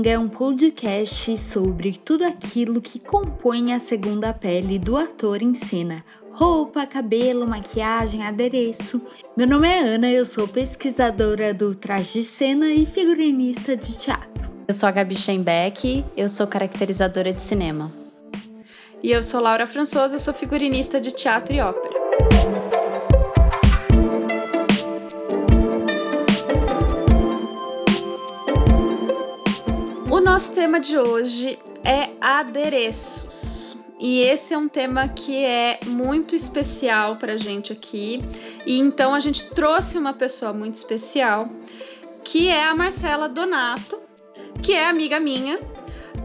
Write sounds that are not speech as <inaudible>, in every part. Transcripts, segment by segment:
Manga é um podcast sobre tudo aquilo que compõe a segunda pele do ator em cena. Roupa, cabelo, maquiagem, adereço. Meu nome é Ana, eu sou pesquisadora do traje de cena e figurinista de teatro. Eu sou a Gabi Schenbeck, eu sou caracterizadora de cinema. E eu sou Laura Françosa, sou figurinista de teatro e ópera. Nosso tema de hoje é adereços. E esse é um tema que é muito especial para a gente aqui. E então a gente trouxe uma pessoa muito especial, que é a Marcela Donato, que é amiga minha.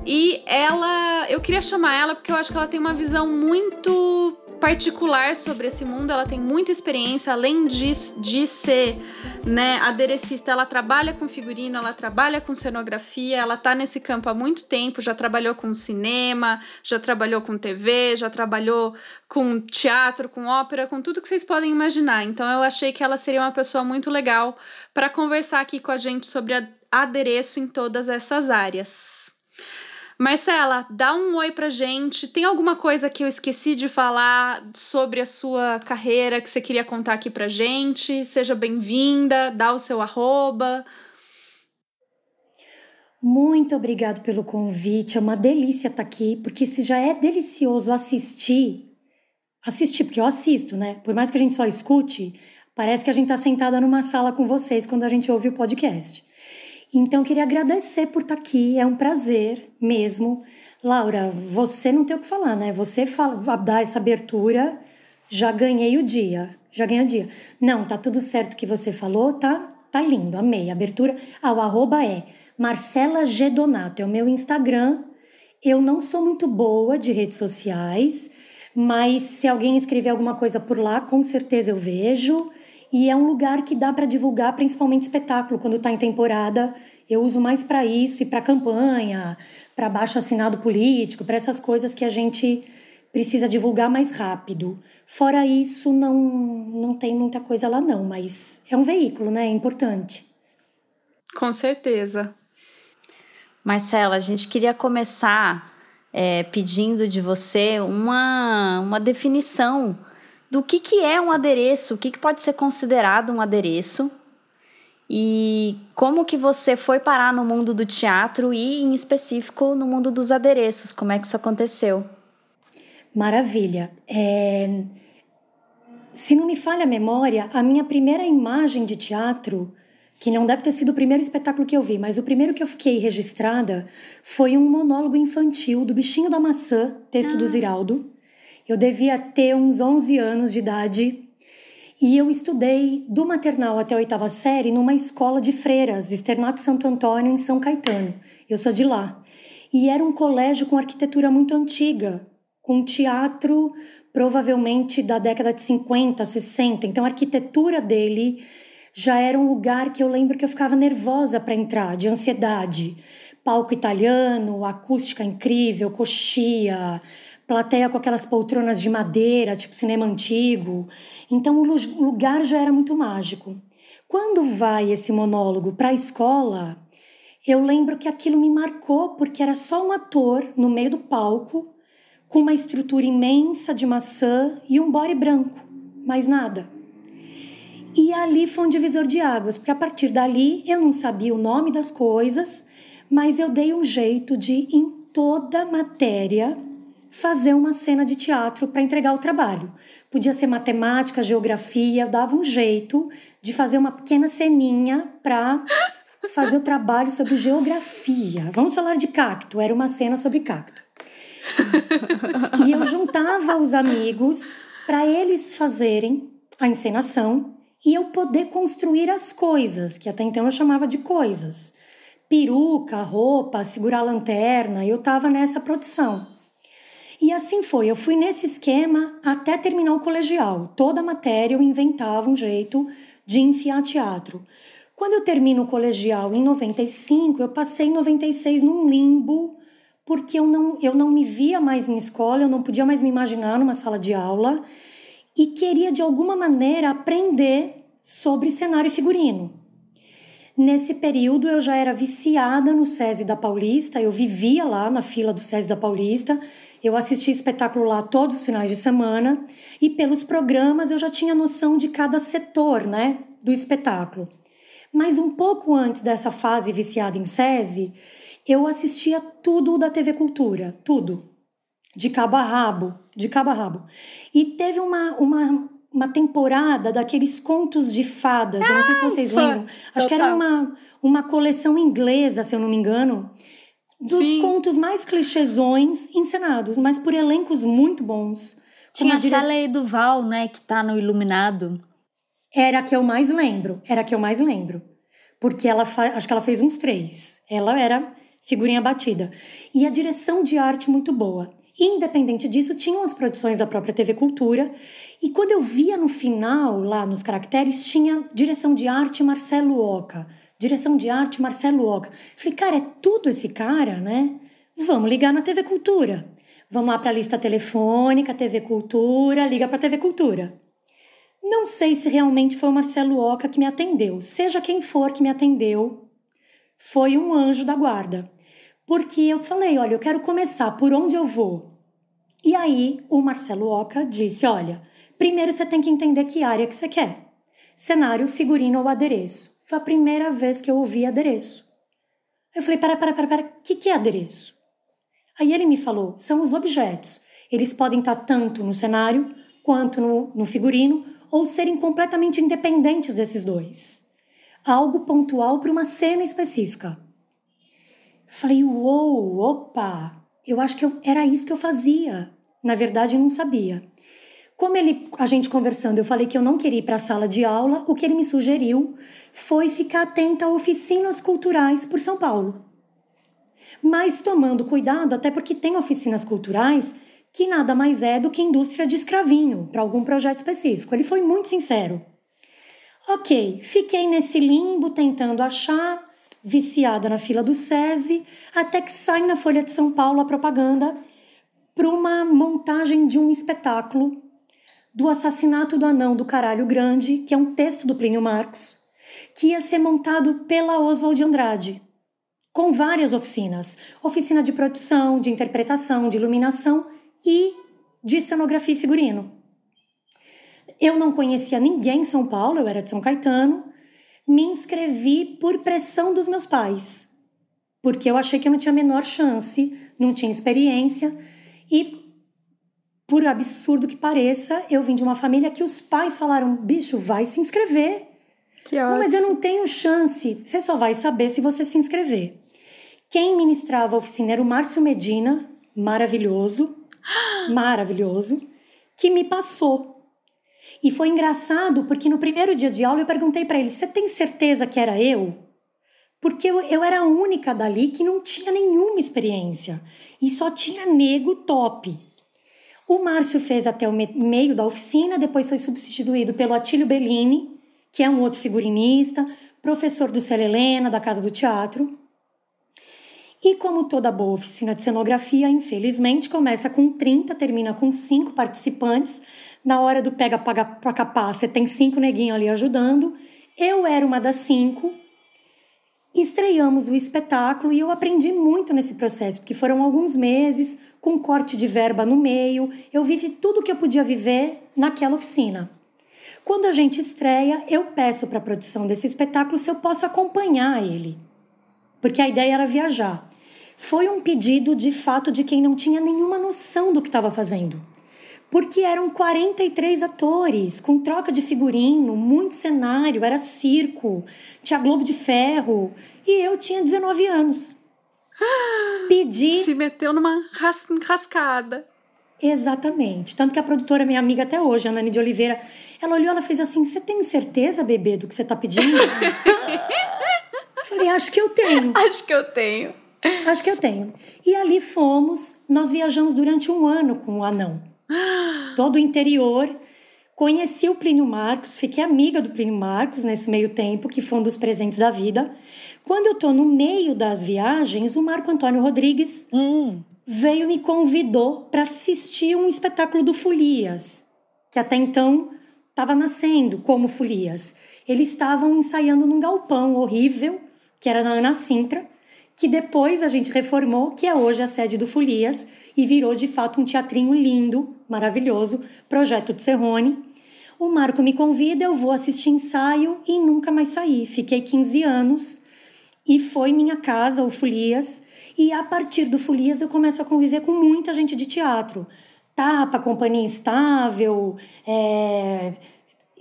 E ela, eu queria chamar ela porque eu acho que ela tem uma visão muito particular sobre esse mundo, ela tem muita experiência, além de, de ser né, aderecista, ela trabalha com figurino, ela trabalha com cenografia, ela tá nesse campo há muito tempo, já trabalhou com cinema, já trabalhou com TV, já trabalhou com teatro, com ópera, com tudo que vocês podem imaginar. Então eu achei que ela seria uma pessoa muito legal para conversar aqui com a gente sobre adereço em todas essas áreas. Marcela, dá um oi pra gente. Tem alguma coisa que eu esqueci de falar sobre a sua carreira que você queria contar aqui pra gente? Seja bem-vinda, dá o seu arroba. Muito obrigado pelo convite. É uma delícia estar aqui, porque se já é delicioso assistir, assistir, porque eu assisto, né? Por mais que a gente só escute, parece que a gente está sentada numa sala com vocês quando a gente ouve o podcast. Então, queria agradecer por estar aqui, é um prazer mesmo. Laura, você não tem o que falar, né? Você fala, dar essa abertura, já ganhei o dia, já ganhei o dia. Não, tá tudo certo que você falou, tá? Tá lindo, amei. Abertura, ah, o arroba é Marcela G. Donato, é o meu Instagram. Eu não sou muito boa de redes sociais, mas se alguém escrever alguma coisa por lá, com certeza eu vejo. E é um lugar que dá para divulgar, principalmente espetáculo, quando está em temporada. Eu uso mais para isso e para campanha, para baixo assinado político, para essas coisas que a gente precisa divulgar mais rápido. Fora isso, não, não tem muita coisa lá não, mas é um veículo, né? É importante. Com certeza. Marcela, a gente queria começar é, pedindo de você uma, uma definição do que, que é um adereço, o que, que pode ser considerado um adereço e como que você foi parar no mundo do teatro e, em específico, no mundo dos adereços. Como é que isso aconteceu? Maravilha. É... Se não me falha a memória, a minha primeira imagem de teatro, que não deve ter sido o primeiro espetáculo que eu vi, mas o primeiro que eu fiquei registrada foi um monólogo infantil do Bichinho da Maçã, texto ah. do Ziraldo. Eu devia ter uns 11 anos de idade e eu estudei do maternal até a oitava série numa escola de freiras, Externato Santo Antônio, em São Caetano. Eu sou de lá. E era um colégio com arquitetura muito antiga, com teatro provavelmente da década de 50, 60. Então a arquitetura dele já era um lugar que eu lembro que eu ficava nervosa para entrar, de ansiedade. Palco italiano, acústica incrível, coxia, plateia com aquelas poltronas de madeira, tipo cinema antigo. Então o lugar já era muito mágico. Quando vai esse monólogo para a escola, eu lembro que aquilo me marcou porque era só um ator no meio do palco, com uma estrutura imensa de maçã e um body branco, mais nada. E ali foi um divisor de águas, porque a partir dali eu não sabia o nome das coisas, mas eu dei um jeito de, em toda matéria, fazer uma cena de teatro para entregar o trabalho. Podia ser matemática, geografia, dava um jeito de fazer uma pequena ceninha para fazer o trabalho sobre geografia. Vamos falar de cacto, era uma cena sobre cacto. e eu juntava os amigos para eles fazerem a encenação e eu poder construir as coisas, que até então eu chamava de coisas. Peruca, roupa, segurar a lanterna, eu estava nessa produção. E assim foi, eu fui nesse esquema até terminar o colegial. Toda matéria eu inventava um jeito de enfiar teatro. Quando eu termino o colegial em 95, eu passei em 96 num limbo, porque eu não, eu não me via mais em escola, eu não podia mais me imaginar numa sala de aula e queria de alguma maneira aprender sobre cenário e figurino. Nesse período eu já era viciada no SESI da Paulista, eu vivia lá na fila do SESI da Paulista, eu assistia espetáculo lá todos os finais de semana e pelos programas eu já tinha noção de cada setor, né, do espetáculo. Mas um pouco antes dessa fase viciada em SESI, eu assistia tudo da TV Cultura, tudo, de cabo a rabo, de cabo a rabo. E teve uma, uma uma temporada daqueles contos de fadas. Eu não sei se vocês lembram. Acho que era uma, uma coleção inglesa, se eu não me engano, dos Sim. contos mais clichêsões encenados, mas por elencos muito bons. Tinha a dire... Shelley Duval, né, que tá no Iluminado. Era a que eu mais lembro. Era a que eu mais lembro. Porque ela fa... acho que ela fez uns três. Ela era figurinha batida. E a direção de arte muito boa. Independente disso, tinham as produções da própria TV Cultura. E quando eu via no final, lá nos caracteres, tinha direção de arte Marcelo Oca. Direção de arte Marcelo Oca. Falei, cara, é tudo esse cara, né? Vamos ligar na TV Cultura. Vamos lá para a lista telefônica, TV Cultura, liga para a TV Cultura. Não sei se realmente foi o Marcelo Oca que me atendeu. Seja quem for que me atendeu, foi um anjo da guarda porque eu falei: olha, eu quero começar, por onde eu vou? E aí o Marcelo Oca disse: olha, primeiro você tem que entender que área que você quer: cenário, figurino ou adereço. Foi a primeira vez que eu ouvi adereço. Eu falei: para, para, para, para, o que, que é adereço? Aí ele me falou: são os objetos. Eles podem estar tanto no cenário quanto no, no figurino ou serem completamente independentes desses dois. Algo pontual para uma cena específica. Falei, uou, opa, eu acho que eu, era isso que eu fazia. Na verdade, eu não sabia. Como ele, a gente conversando, eu falei que eu não queria ir para a sala de aula, o que ele me sugeriu foi ficar atenta a oficinas culturais por São Paulo. Mas tomando cuidado, até porque tem oficinas culturais que nada mais é do que indústria de escravinho para algum projeto específico. Ele foi muito sincero. Ok, fiquei nesse limbo tentando achar viciada na fila do SESI, até que sai na Folha de São Paulo a propaganda para uma montagem de um espetáculo do assassinato do anão do caralho grande, que é um texto do Plínio Marcos, que ia ser montado pela Oswald Andrade, com várias oficinas: oficina de produção, de interpretação, de iluminação e de cenografia e figurino. Eu não conhecia ninguém em São Paulo, eu era de São Caetano, me inscrevi por pressão dos meus pais, porque eu achei que eu não tinha a menor chance, não tinha experiência e por absurdo que pareça, eu vim de uma família que os pais falaram: "Bicho, vai se inscrever". Que ótimo. Não, mas eu não tenho chance. Você só vai saber se você se inscrever. Quem ministrava a oficina era o Márcio Medina, maravilhoso, <gasps> maravilhoso, que me passou e foi engraçado porque no primeiro dia de aula eu perguntei para ele: Você tem certeza que era eu? Porque eu, eu era a única dali que não tinha nenhuma experiência e só tinha nego top. O Márcio fez até o meio da oficina, depois foi substituído pelo Atílio Bellini, que é um outro figurinista, professor do Célia Helena, da Casa do Teatro. E como toda boa oficina de cenografia, infelizmente, começa com 30, termina com 5 participantes, na hora do pega paga para capar, você tem cinco neguinhos ali ajudando. Eu era uma das cinco. Estreamos o espetáculo e eu aprendi muito nesse processo, porque foram alguns meses com corte de verba no meio. Eu vivi tudo que eu podia viver naquela oficina. Quando a gente estreia, eu peço para a produção desse espetáculo se eu posso acompanhar ele, porque a ideia era viajar. Foi um pedido de fato de quem não tinha nenhuma noção do que estava fazendo porque eram 43 atores, com troca de figurino, muito cenário, era circo, tinha Globo de Ferro, e eu tinha 19 anos. <gasps> Pedi. Se meteu numa ras rascada. Exatamente. Tanto que a produtora, minha amiga até hoje, a Nani de Oliveira, ela olhou, ela fez assim: Você tem certeza, bebê, do que você tá pedindo? <laughs> Falei: Acho que eu tenho. Acho que eu tenho. Acho que eu tenho. E ali fomos, nós viajamos durante um ano com o anão todo o interior. Conheci o Plínio Marcos, fiquei amiga do Plínio Marcos nesse meio tempo, que foi um dos presentes da vida. Quando eu estou no meio das viagens, o Marco Antônio Rodrigues hum. veio me convidou para assistir um espetáculo do Folias, que até então estava nascendo como Folias. Eles estavam ensaiando num galpão horrível, que era na Ana Sintra, que depois a gente reformou, que é hoje a sede do Folias, e virou de fato um teatrinho lindo, maravilhoso, projeto de Serrone. O Marco me convida, eu vou assistir ensaio e nunca mais saí. Fiquei 15 anos e foi minha casa, o Folias. E a partir do Folias eu começo a conviver com muita gente de teatro. Tapa, Companhia Estável, é,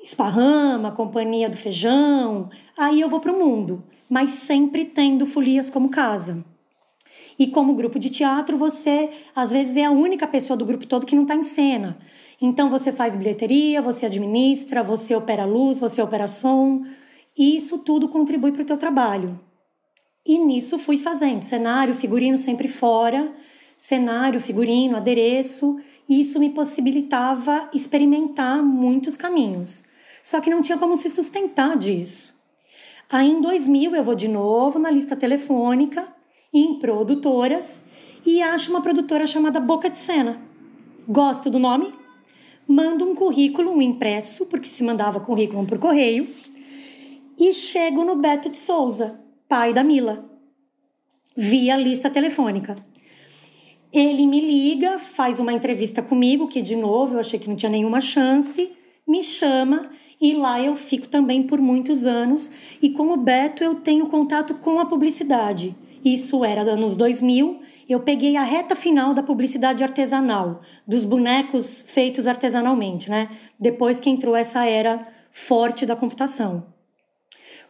Esparrama, Companhia do Feijão. Aí eu vou para o mundo, mas sempre tendo Folias como casa. E como grupo de teatro, você às vezes é a única pessoa do grupo todo que não está em cena. Então você faz bilheteria, você administra, você opera luz, você opera som. E isso tudo contribui para o teu trabalho. E nisso fui fazendo cenário, figurino sempre fora, cenário, figurino, adereço. E isso me possibilitava experimentar muitos caminhos. Só que não tinha como se sustentar disso. Aí em 2000 eu vou de novo na lista telefônica em produtoras e acho uma produtora chamada Boca de Cena. Gosto do nome, mando um currículo, um impresso, porque se mandava currículo por correio, e chego no Beto de Souza, pai da Mila, via lista telefônica. Ele me liga, faz uma entrevista comigo, que de novo eu achei que não tinha nenhuma chance, me chama e lá eu fico também por muitos anos. E com o Beto eu tenho contato com a publicidade. Isso era anos 2000. Eu peguei a reta final da publicidade artesanal, dos bonecos feitos artesanalmente, né? Depois que entrou essa era forte da computação.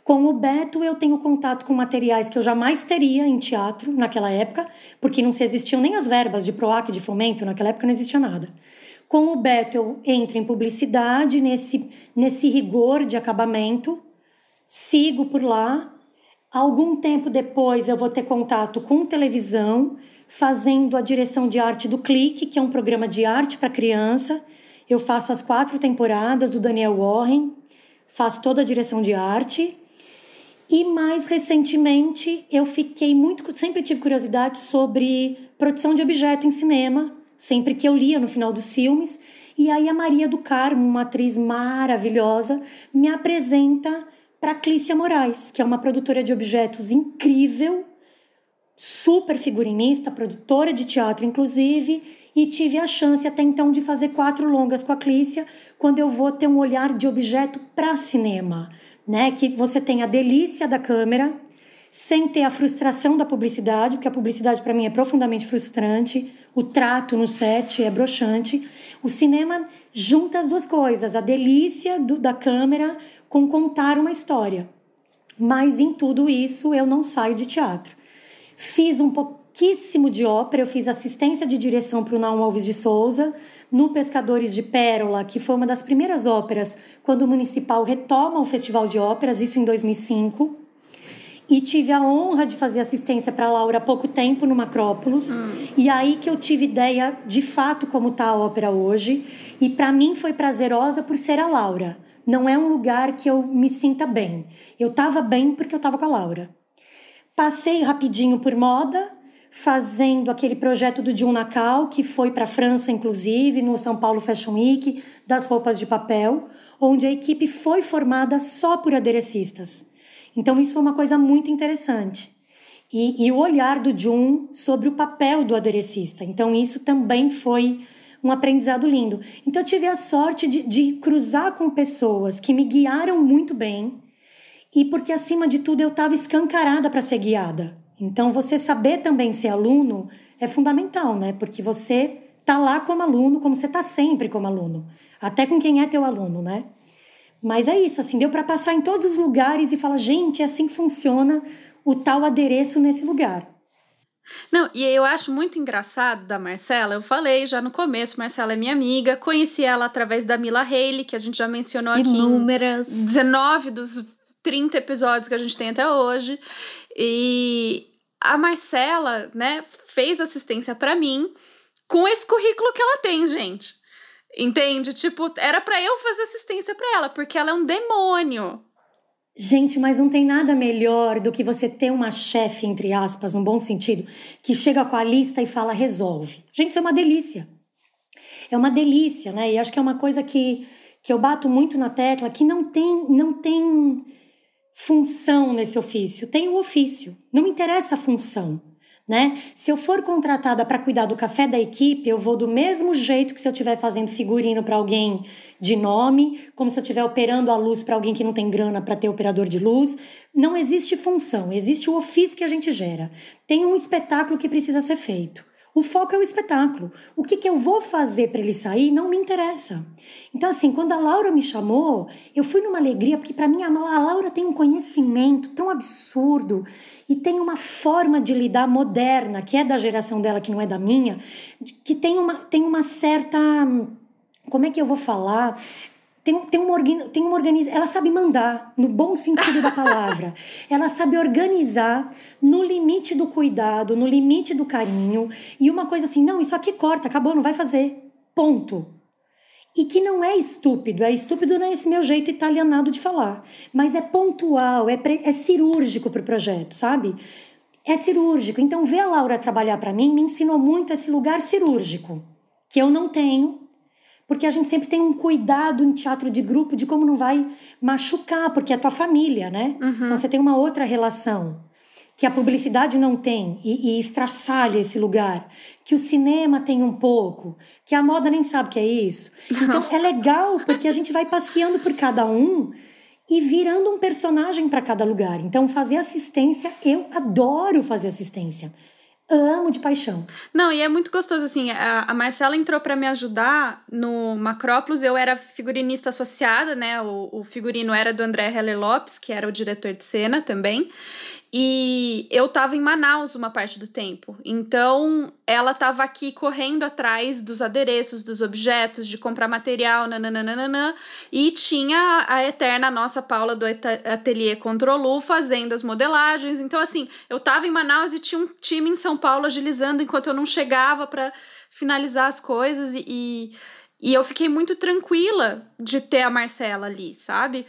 Com o Beto, eu tenho contato com materiais que eu jamais teria em teatro naquela época, porque não se existiam nem as verbas de PROAC, de fomento, naquela época não existia nada. Com o Beto, eu entro em publicidade, nesse, nesse rigor de acabamento, sigo por lá, Algum tempo depois eu vou ter contato com televisão, fazendo a direção de arte do Clique, que é um programa de arte para criança. Eu faço as quatro temporadas do Daniel Warren, faço toda a direção de arte. E mais recentemente eu fiquei muito, sempre tive curiosidade sobre produção de objeto em cinema, sempre que eu lia no final dos filmes. E aí a Maria do Carmo, uma atriz maravilhosa, me apresenta para Clícia Moraes, que é uma produtora de objetos incrível, super figurinista, produtora de teatro, inclusive, e tive a chance até então de fazer quatro longas com a Clícia, quando eu vou ter um olhar de objeto para cinema, né? Que você tem a delícia da câmera, sem ter a frustração da publicidade, porque a publicidade para mim é profundamente frustrante, o trato no set é broxante. O cinema junta as duas coisas, a delícia do, da câmera com contar uma história. Mas em tudo isso eu não saio de teatro. Fiz um pouquíssimo de ópera, eu fiz assistência de direção para o Naum Alves de Souza, no Pescadores de Pérola, que foi uma das primeiras óperas quando o Municipal retoma o Festival de Óperas, isso em 2005. E tive a honra de fazer assistência para Laura há pouco tempo no Macrópolis. Hum. E aí que eu tive ideia de fato como está a ópera hoje. E para mim foi prazerosa por ser a Laura não é um lugar que eu me sinta bem. Eu estava bem porque eu estava com a Laura. Passei rapidinho por moda, fazendo aquele projeto do Jun Nakal, que foi para a França, inclusive, no São Paulo Fashion Week, das roupas de papel, onde a equipe foi formada só por aderecistas. Então, isso foi uma coisa muito interessante. E, e o olhar do Jun sobre o papel do aderecista. Então, isso também foi um aprendizado lindo. Então, eu tive a sorte de, de cruzar com pessoas que me guiaram muito bem e porque, acima de tudo, eu estava escancarada para ser guiada. Então, você saber também ser aluno é fundamental, né? Porque você tá lá como aluno, como você tá sempre como aluno, até com quem é teu aluno, né? Mas é isso, assim, deu para passar em todos os lugares e falar, gente, é assim que funciona o tal adereço nesse lugar. Não, e eu acho muito engraçado da Marcela, eu falei já no começo, Marcela é minha amiga, conheci ela através da Mila Haley, que a gente já mencionou aqui Inúmeras. em 19 dos 30 episódios que a gente tem até hoje. E a Marcela, né, fez assistência para mim com esse currículo que ela tem, gente. Entende? Tipo, era para eu fazer assistência para ela, porque ela é um demônio. Gente, mas não tem nada melhor do que você ter uma chefe, entre aspas, no bom sentido, que chega com a lista e fala resolve. Gente, isso é uma delícia. É uma delícia, né? E acho que é uma coisa que, que eu bato muito na tecla, que não tem, não tem função nesse ofício, tem o ofício. Não interessa a função. Né? Se eu for contratada para cuidar do café da equipe, eu vou do mesmo jeito que se eu estiver fazendo figurino para alguém de nome, como se eu estiver operando a luz para alguém que não tem grana para ter operador de luz. Não existe função, existe o ofício que a gente gera. Tem um espetáculo que precisa ser feito. O foco é o espetáculo. O que, que eu vou fazer para ele sair não me interessa. Então, assim, quando a Laura me chamou, eu fui numa alegria, porque para mim a Laura tem um conhecimento tão absurdo e tem uma forma de lidar moderna, que é da geração dela, que não é da minha, que tem uma, tem uma certa. Como é que eu vou falar? tem, tem, uma, tem uma organização. Ela sabe mandar, no bom sentido da palavra. <laughs> ela sabe organizar no limite do cuidado, no limite do carinho. E uma coisa assim, não, isso aqui corta, acabou, não vai fazer. Ponto. E que não é estúpido, é estúpido nesse meu jeito italianado de falar. Mas é pontual, é, é cirúrgico para o projeto, sabe? É cirúrgico. Então, ver a Laura trabalhar para mim me ensinou muito esse lugar cirúrgico, que eu não tenho porque a gente sempre tem um cuidado em teatro de grupo de como não vai machucar, porque é tua família, né? Uhum. Então você tem uma outra relação que a publicidade não tem e, e estraçalha esse lugar, que o cinema tem um pouco, que a moda nem sabe que é isso. Então é legal porque a gente vai passeando por cada um e virando um personagem para cada lugar. Então fazer assistência, eu adoro fazer assistência amo de paixão. Não, e é muito gostoso assim. A, a Marcela entrou para me ajudar no Macrópolis. Eu era figurinista associada, né? O, o figurino era do André Heller Lopes, que era o diretor de cena também. E eu tava em Manaus uma parte do tempo. Então, ela tava aqui correndo atrás dos adereços, dos objetos, de comprar material, nananana. E tinha a eterna nossa Paula do Ateliê Controlu fazendo as modelagens. Então, assim, eu tava em Manaus e tinha um time em São Paulo agilizando enquanto eu não chegava para finalizar as coisas. E, e, e eu fiquei muito tranquila de ter a Marcela ali, sabe?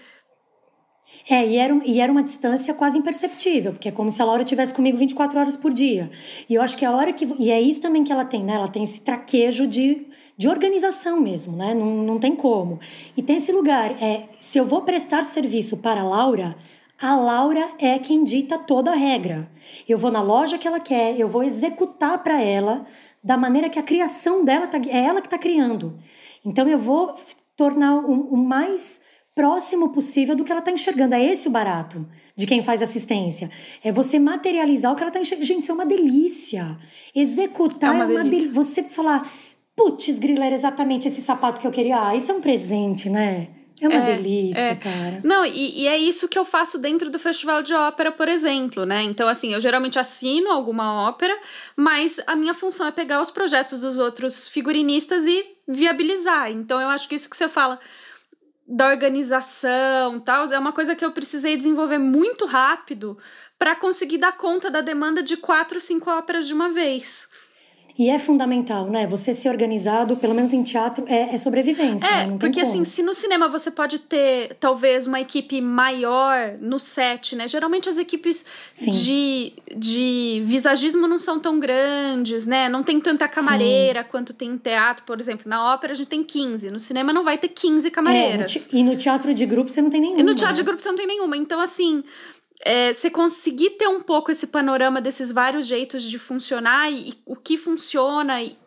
É, e era, e era uma distância quase imperceptível, porque é como se a Laura estivesse comigo 24 horas por dia. E eu acho que a hora que. E é isso também que ela tem, né? Ela tem esse traquejo de, de organização mesmo, né? Não, não tem como. E tem esse lugar. É, se eu vou prestar serviço para a Laura, a Laura é quem dita toda a regra. Eu vou na loja que ela quer, eu vou executar para ela da maneira que a criação dela tá, é ela que está criando. Então eu vou tornar o, o mais próximo possível do que ela está enxergando. É esse o barato de quem faz assistência. É você materializar o que ela está enxergando. Gente, isso é uma delícia. Executar é uma, é uma delícia. Você falar, putz, grila, era exatamente esse sapato que eu queria. Ah, isso é um presente, né? É uma é, delícia, é. cara. Não, e, e, é isso que eu faço dentro do Festival de Ópera, por exemplo, né? Então, assim, eu geralmente assino alguma ópera, mas a minha função é pegar os projetos dos outros figurinistas e viabilizar. Então, eu acho que isso que você fala da organização, tal, é uma coisa que eu precisei desenvolver muito rápido para conseguir dar conta da demanda de quatro, cinco óperas de uma vez. E é fundamental, né? Você ser organizado, pelo menos em teatro, é, é sobrevivência. É, né? porque assim, se no cinema você pode ter talvez uma equipe maior no set, né? Geralmente as equipes de, de visagismo não são tão grandes, né? Não tem tanta camareira Sim. quanto tem em teatro, por exemplo. Na ópera a gente tem 15, no cinema não vai ter 15 camareiras. É, no e no teatro de grupo você não tem nenhuma. E no teatro né? de grupo você não tem nenhuma. Então, assim é, você conseguir ter um pouco esse panorama desses vários jeitos de funcionar e, e o que funciona. E,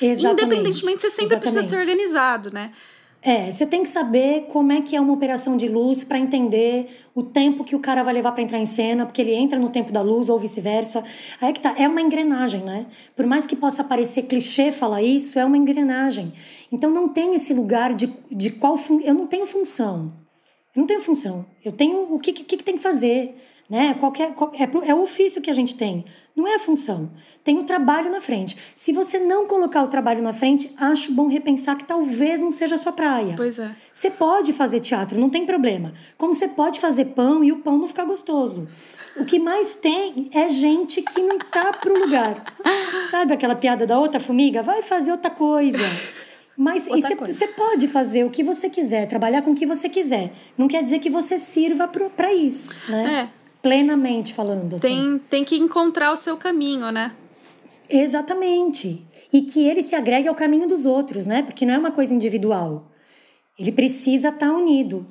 independentemente, você sempre Exatamente. precisa ser organizado, né? É, você tem que saber como é que é uma operação de luz para entender o tempo que o cara vai levar para entrar em cena, porque ele entra no tempo da luz ou vice-versa. Aí é que tá, é uma engrenagem, né? Por mais que possa parecer clichê falar isso, é uma engrenagem. Então não tem esse lugar de, de qual fun... eu não tenho função. Eu não tenho função. Eu tenho o que, que, que tem que fazer. Né? Qualquer, é, é o ofício que a gente tem, não é a função. Tem o trabalho na frente. Se você não colocar o trabalho na frente, acho bom repensar que talvez não seja a sua praia. Pois é. Você pode fazer teatro, não tem problema. Como você pode fazer pão e o pão não ficar gostoso. O que mais tem é gente que não tá pro lugar. <laughs> Sabe aquela piada da outra formiga? Vai fazer outra coisa. Mas você pode fazer o que você quiser, trabalhar com o que você quiser. Não quer dizer que você sirva para isso, né? É. Plenamente falando. Assim. Tem, tem que encontrar o seu caminho, né? Exatamente. E que ele se agregue ao caminho dos outros, né? Porque não é uma coisa individual. Ele precisa estar tá unido.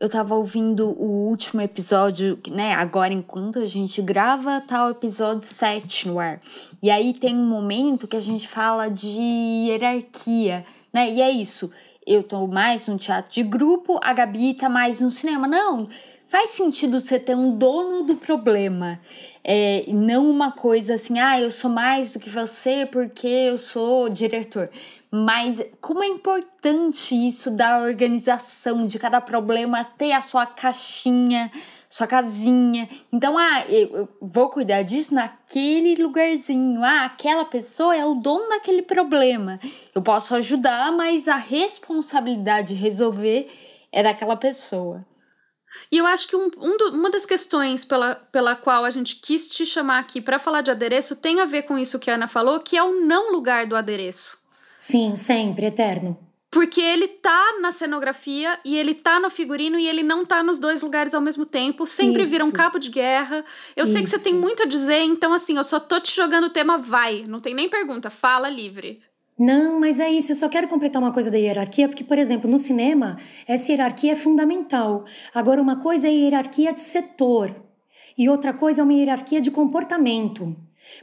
Eu tava ouvindo o último episódio, né? Agora, enquanto a gente grava, tá o episódio 7 no ar. E aí tem um momento que a gente fala de hierarquia, né? E é isso. Eu tô mais no teatro de grupo, a Gabi tá mais no cinema. Não, faz sentido você ter um dono do problema. É, não uma coisa assim, ah, eu sou mais do que você porque eu sou diretor. Mas como é importante isso da organização, de cada problema ter a sua caixinha, sua casinha. Então, ah, eu, vou cuidar disso naquele lugarzinho. Ah, aquela pessoa é o dono daquele problema. Eu posso ajudar, mas a responsabilidade de resolver é daquela pessoa. E eu acho que um, um do, uma das questões pela, pela qual a gente quis te chamar aqui para falar de adereço tem a ver com isso que a Ana falou, que é o não lugar do adereço. Sim, sempre, eterno. Porque ele tá na cenografia e ele tá no figurino e ele não tá nos dois lugares ao mesmo tempo. Sempre Isso. vira um cabo de guerra. Eu Isso. sei que você tem muito a dizer, então assim, eu só tô te jogando o tema, vai. Não tem nem pergunta, fala livre. Não, mas é isso. Eu só quero completar uma coisa da hierarquia, porque, por exemplo, no cinema, essa hierarquia é fundamental. Agora, uma coisa é a hierarquia de setor e outra coisa é uma hierarquia de comportamento.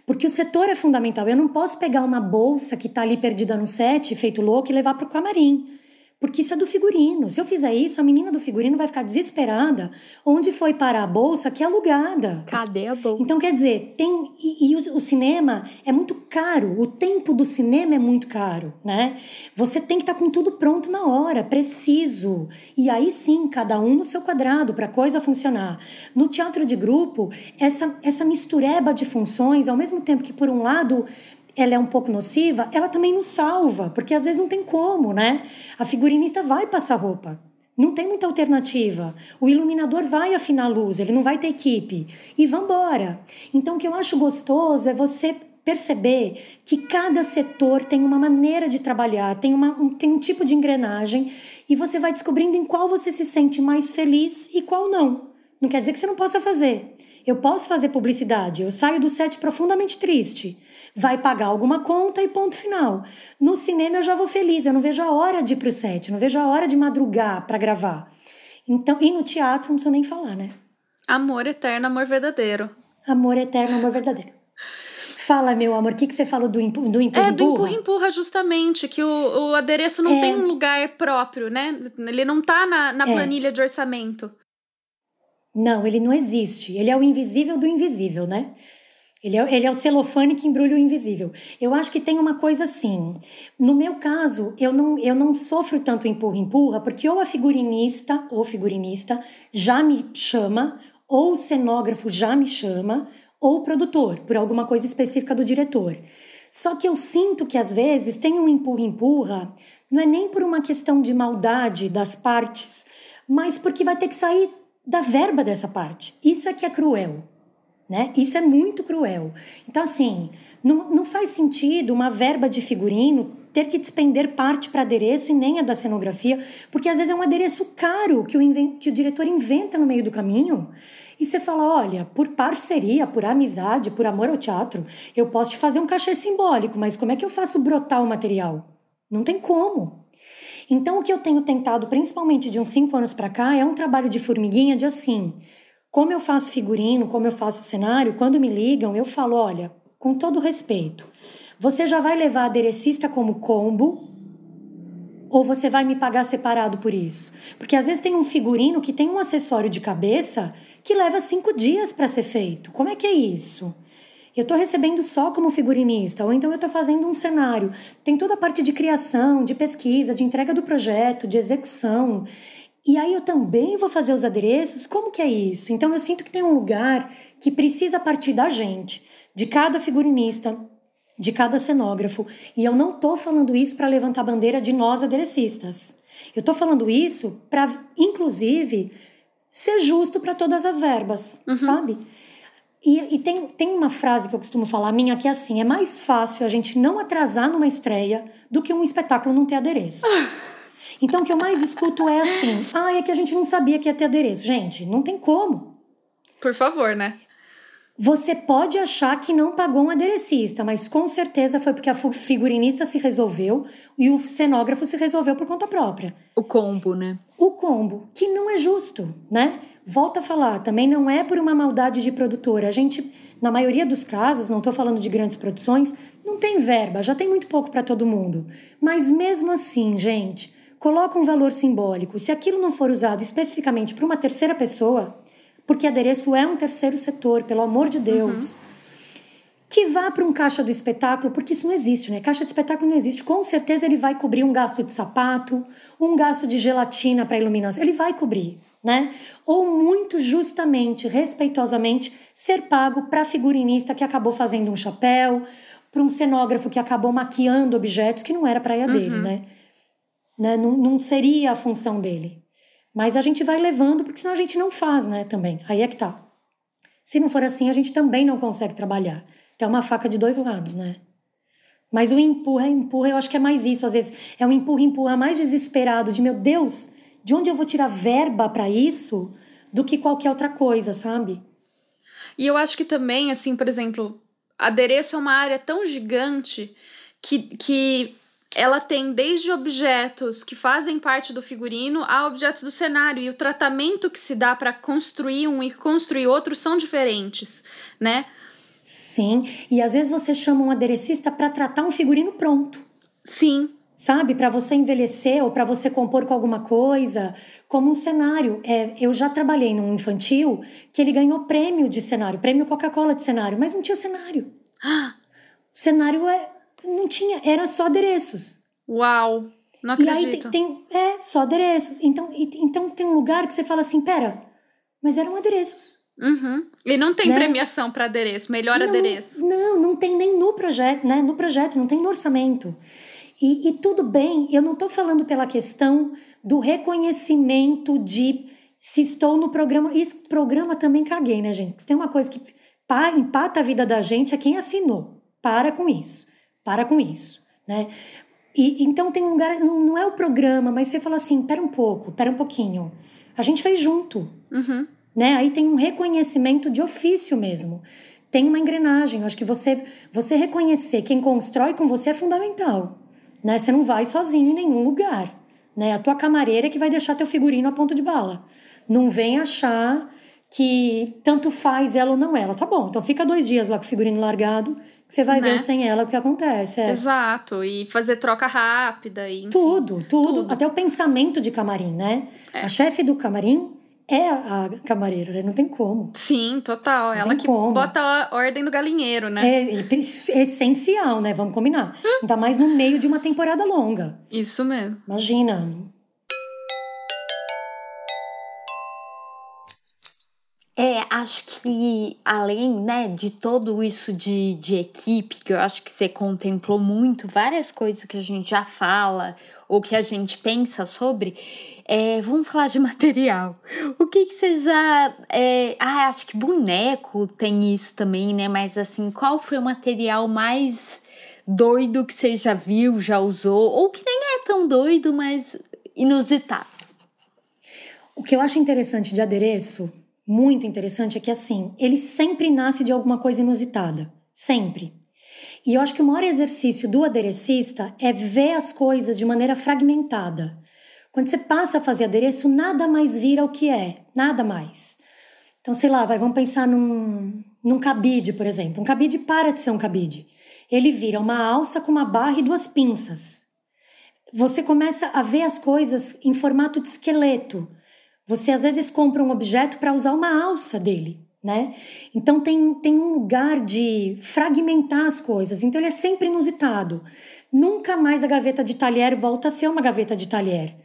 Porque o setor é fundamental. Eu não posso pegar uma bolsa que está ali perdida no set, feito louco, e levar para o camarim porque isso é do figurino. Se eu fizer isso, a menina do figurino vai ficar desesperada. Onde foi parar a bolsa que é alugada? Cadê a bolsa? Então, quer dizer, tem. E, e o, o, cinema é muito caro. O tempo do cinema é muito caro, né? Você tem que estar tá com tudo pronto na hora, preciso. E aí sim, cada um no seu quadrado, para a coisa funcionar. No teatro de grupo, essa, essa mistureba de funções, ao mesmo tempo que, por um lado, ela é um pouco nociva, ela também nos salva, porque às vezes não tem como, né? A figurinista vai passar roupa. Não tem muita alternativa. O iluminador vai afinar a luz, ele não vai ter equipe. E vambora. Então, o que eu acho gostoso é você perceber que cada setor tem uma maneira de trabalhar, tem, uma, um, tem um tipo de engrenagem, e você vai descobrindo em qual você se sente mais feliz e qual não. Não quer dizer que você não possa fazer. Eu posso fazer publicidade, eu saio do set profundamente triste. Vai pagar alguma conta e ponto final. No cinema eu já vou feliz, eu não vejo a hora de ir pro set, não vejo a hora de madrugar para gravar. Então, e no teatro não preciso nem falar, né? Amor eterno, amor verdadeiro. Amor eterno, amor verdadeiro. Fala, meu amor, o que, que você falou do, empurra, do empurra? É, do empurra-empurra, justamente, que o, o adereço não é... tem um lugar próprio, né? Ele não tá na, na é. planilha de orçamento. Não, ele não existe. Ele é o invisível do invisível, né? Ele é, ele é o celofane que embrulha o invisível. Eu acho que tem uma coisa assim. No meu caso, eu não, eu não sofro tanto empurra-empurra, porque ou a figurinista ou figurinista já me chama, ou o cenógrafo já me chama, ou o produtor, por alguma coisa específica do diretor. Só que eu sinto que às vezes tem um empurra-empurra, não é nem por uma questão de maldade das partes, mas porque vai ter que sair da verba dessa parte. Isso é que é cruel. Né? Isso é muito cruel. Então, assim, não, não faz sentido uma verba de figurino ter que despender parte para adereço e nem a da cenografia, porque às vezes é um adereço caro que o, que o diretor inventa no meio do caminho. E você fala: olha, por parceria, por amizade, por amor ao teatro, eu posso te fazer um cachê simbólico, mas como é que eu faço brotar o material? Não tem como. Então, o que eu tenho tentado, principalmente de uns cinco anos para cá, é um trabalho de formiguinha de assim. Como eu faço figurino, como eu faço cenário, quando me ligam, eu falo: olha, com todo respeito, você já vai levar aderecista como combo ou você vai me pagar separado por isso? Porque às vezes tem um figurino que tem um acessório de cabeça que leva cinco dias para ser feito. Como é que é isso? Eu estou recebendo só como figurinista, ou então eu estou fazendo um cenário. Tem toda a parte de criação, de pesquisa, de entrega do projeto, de execução. E aí eu também vou fazer os adereços? Como que é isso? Então eu sinto que tem um lugar que precisa partir da gente, de cada figurinista, de cada cenógrafo. E eu não estou falando isso para levantar bandeira de nós aderecistas. Eu estou falando isso para, inclusive, ser justo para todas as verbas, uhum. sabe? E, e, tem, tem uma frase que eu costumo falar minha que é assim: é mais fácil a gente não atrasar numa estreia do que um espetáculo não ter adereço. <laughs> Então, o que eu mais escuto é assim: ah, é que a gente não sabia que ia ter adereço. Gente, não tem como. Por favor, né? Você pode achar que não pagou um aderecista, mas com certeza foi porque a figurinista se resolveu e o cenógrafo se resolveu por conta própria. O combo, né? O combo, que não é justo, né? Volto a falar, também não é por uma maldade de produtora. A gente, na maioria dos casos, não estou falando de grandes produções, não tem verba, já tem muito pouco para todo mundo. Mas mesmo assim, gente, coloca um valor simbólico. Se aquilo não for usado especificamente para uma terceira pessoa, porque adereço é um terceiro setor, pelo amor de Deus. Uhum. Que vá para um caixa do espetáculo, porque isso não existe, né? Caixa de espetáculo não existe. Com certeza ele vai cobrir um gasto de sapato, um gasto de gelatina para iluminação. Ele vai cobrir, né? Ou muito justamente, respeitosamente, ser pago para figurinista que acabou fazendo um chapéu, para um cenógrafo que acabou maquiando objetos que não era para uhum. dele, né? né? Não, não seria a função dele. Mas a gente vai levando, porque senão a gente não faz, né, também. Aí é que tá. Se não for assim, a gente também não consegue trabalhar. Então é uma faca de dois lados, né? Mas o empurra, empurra, eu acho que é mais isso. Às vezes é um empurra, empurra mais desesperado de meu Deus, de onde eu vou tirar verba para isso do que qualquer outra coisa, sabe? E eu acho que também, assim, por exemplo, adereço é uma área tão gigante que, que ela tem desde objetos que fazem parte do figurino a objetos do cenário e o tratamento que se dá para construir um e construir outro são diferentes, né? Sim, e às vezes você chama um aderecista para tratar um figurino pronto. Sim. Sabe, para você envelhecer ou para você compor com alguma coisa, como um cenário. É, eu já trabalhei num infantil que ele ganhou prêmio de cenário, prêmio Coca-Cola de cenário, mas não tinha cenário. o <gasps> cenário é, não tinha, era só adereços. Uau! Não acredito. E aí tem, tem é, só adereços. Então, e, então tem um lugar que você fala assim, pera, mas eram adereços. Uhum. E não tem né? premiação para adereço, melhor não, adereço. Não, não tem nem no projeto, né? No projeto, não tem no orçamento. E, e tudo bem, eu não estou falando pela questão do reconhecimento de se estou no programa. Isso, programa também caguei, né, gente? Se tem uma coisa que pá, empata a vida da gente é quem assinou. Para com isso. Para com isso, né? E, então tem um lugar, não é o programa, mas você fala assim, pera um pouco, pera um pouquinho. A gente fez junto, uhum. né? Aí tem um reconhecimento de ofício mesmo. Tem uma engrenagem. Eu acho que você, você reconhecer quem constrói com você é fundamental, né? Você não vai sozinho em nenhum lugar, né? A tua camareira é que vai deixar teu figurino a ponto de bala. Não vem achar que tanto faz ela ou não ela. Tá bom, então fica dois dias lá com o figurino largado você vai né? ver sem ela o que acontece. É. Exato, e fazer troca rápida. E, tudo, tudo, tudo, Até o pensamento de camarim, né? É. A chefe do camarim é a camareira, né? Não tem como. Sim, total. Não ela que como. bota a ordem do galinheiro, né? É, é essencial, né? Vamos combinar. <laughs> Ainda mais no meio de uma temporada longa. Isso mesmo. Imagina, acho que além, né, de todo isso de, de equipe, que eu acho que você contemplou muito, várias coisas que a gente já fala ou que a gente pensa sobre, é, vamos falar de <laughs> material. O que que você já... É, ah, acho que boneco tem isso também, né, mas assim, qual foi o material mais doido que você já viu, já usou, ou que nem é tão doido, mas inusitado? O que eu acho interessante de adereço muito interessante é que, assim, ele sempre nasce de alguma coisa inusitada. Sempre. E eu acho que o maior exercício do aderecista é ver as coisas de maneira fragmentada. Quando você passa a fazer adereço, nada mais vira o que é. Nada mais. Então, sei lá, vai, vamos pensar num, num cabide, por exemplo. Um cabide para de ser um cabide. Ele vira uma alça com uma barra e duas pinças. Você começa a ver as coisas em formato de esqueleto. Você às vezes compra um objeto para usar uma alça dele, né? Então tem, tem um lugar de fragmentar as coisas. Então ele é sempre inusitado. Nunca mais a gaveta de talher volta a ser uma gaveta de talher.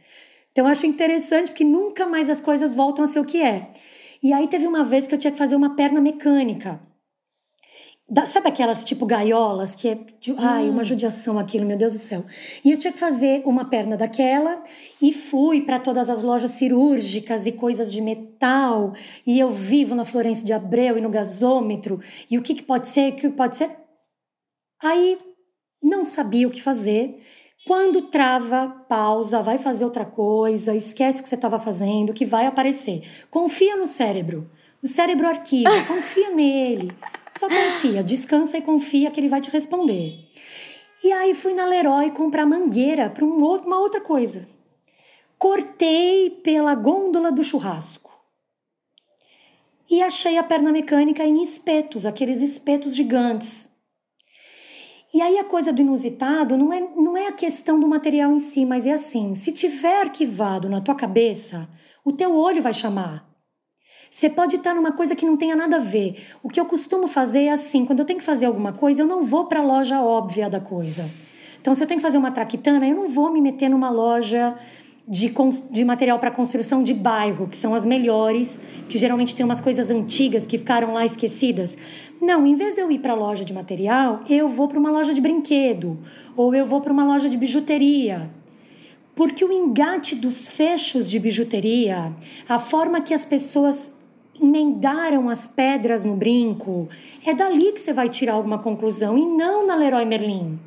Então eu acho interessante porque nunca mais as coisas voltam a ser o que é. E aí teve uma vez que eu tinha que fazer uma perna mecânica. Da, sabe aquelas tipo gaiolas que é. De, hum. Ai, uma hum. judiação aquilo, meu Deus do céu. E eu tinha que fazer uma perna daquela e fui para todas as lojas cirúrgicas e coisas de metal. E eu vivo na Florencio de Abreu e no gasômetro. E o que, que pode ser, o que pode ser. Aí não sabia o que fazer. Quando trava, pausa, vai fazer outra coisa, esquece o que você estava fazendo, que vai aparecer. Confia no cérebro. O cérebro arquiva, <laughs> confia nele. Só confia, descansa e confia que ele vai te responder. E aí fui na Leroy comprar mangueira para um uma outra coisa. Cortei pela gôndola do churrasco. E achei a perna mecânica em espetos, aqueles espetos gigantes. E aí a coisa do inusitado não é, não é a questão do material em si, mas é assim, se tiver arquivado na tua cabeça, o teu olho vai chamar. Você pode estar numa coisa que não tenha nada a ver. O que eu costumo fazer é assim, quando eu tenho que fazer alguma coisa, eu não vou para a loja óbvia da coisa. Então, se eu tenho que fazer uma traquitana, eu não vou me meter numa loja de, de material para construção de bairro, que são as melhores, que geralmente tem umas coisas antigas que ficaram lá esquecidas. Não, em vez de eu ir para a loja de material, eu vou para uma loja de brinquedo, ou eu vou para uma loja de bijuteria. Porque o engate dos fechos de bijuteria, a forma que as pessoas emendaram as pedras no brinco, é dali que você vai tirar alguma conclusão e não na Leroy Merlin.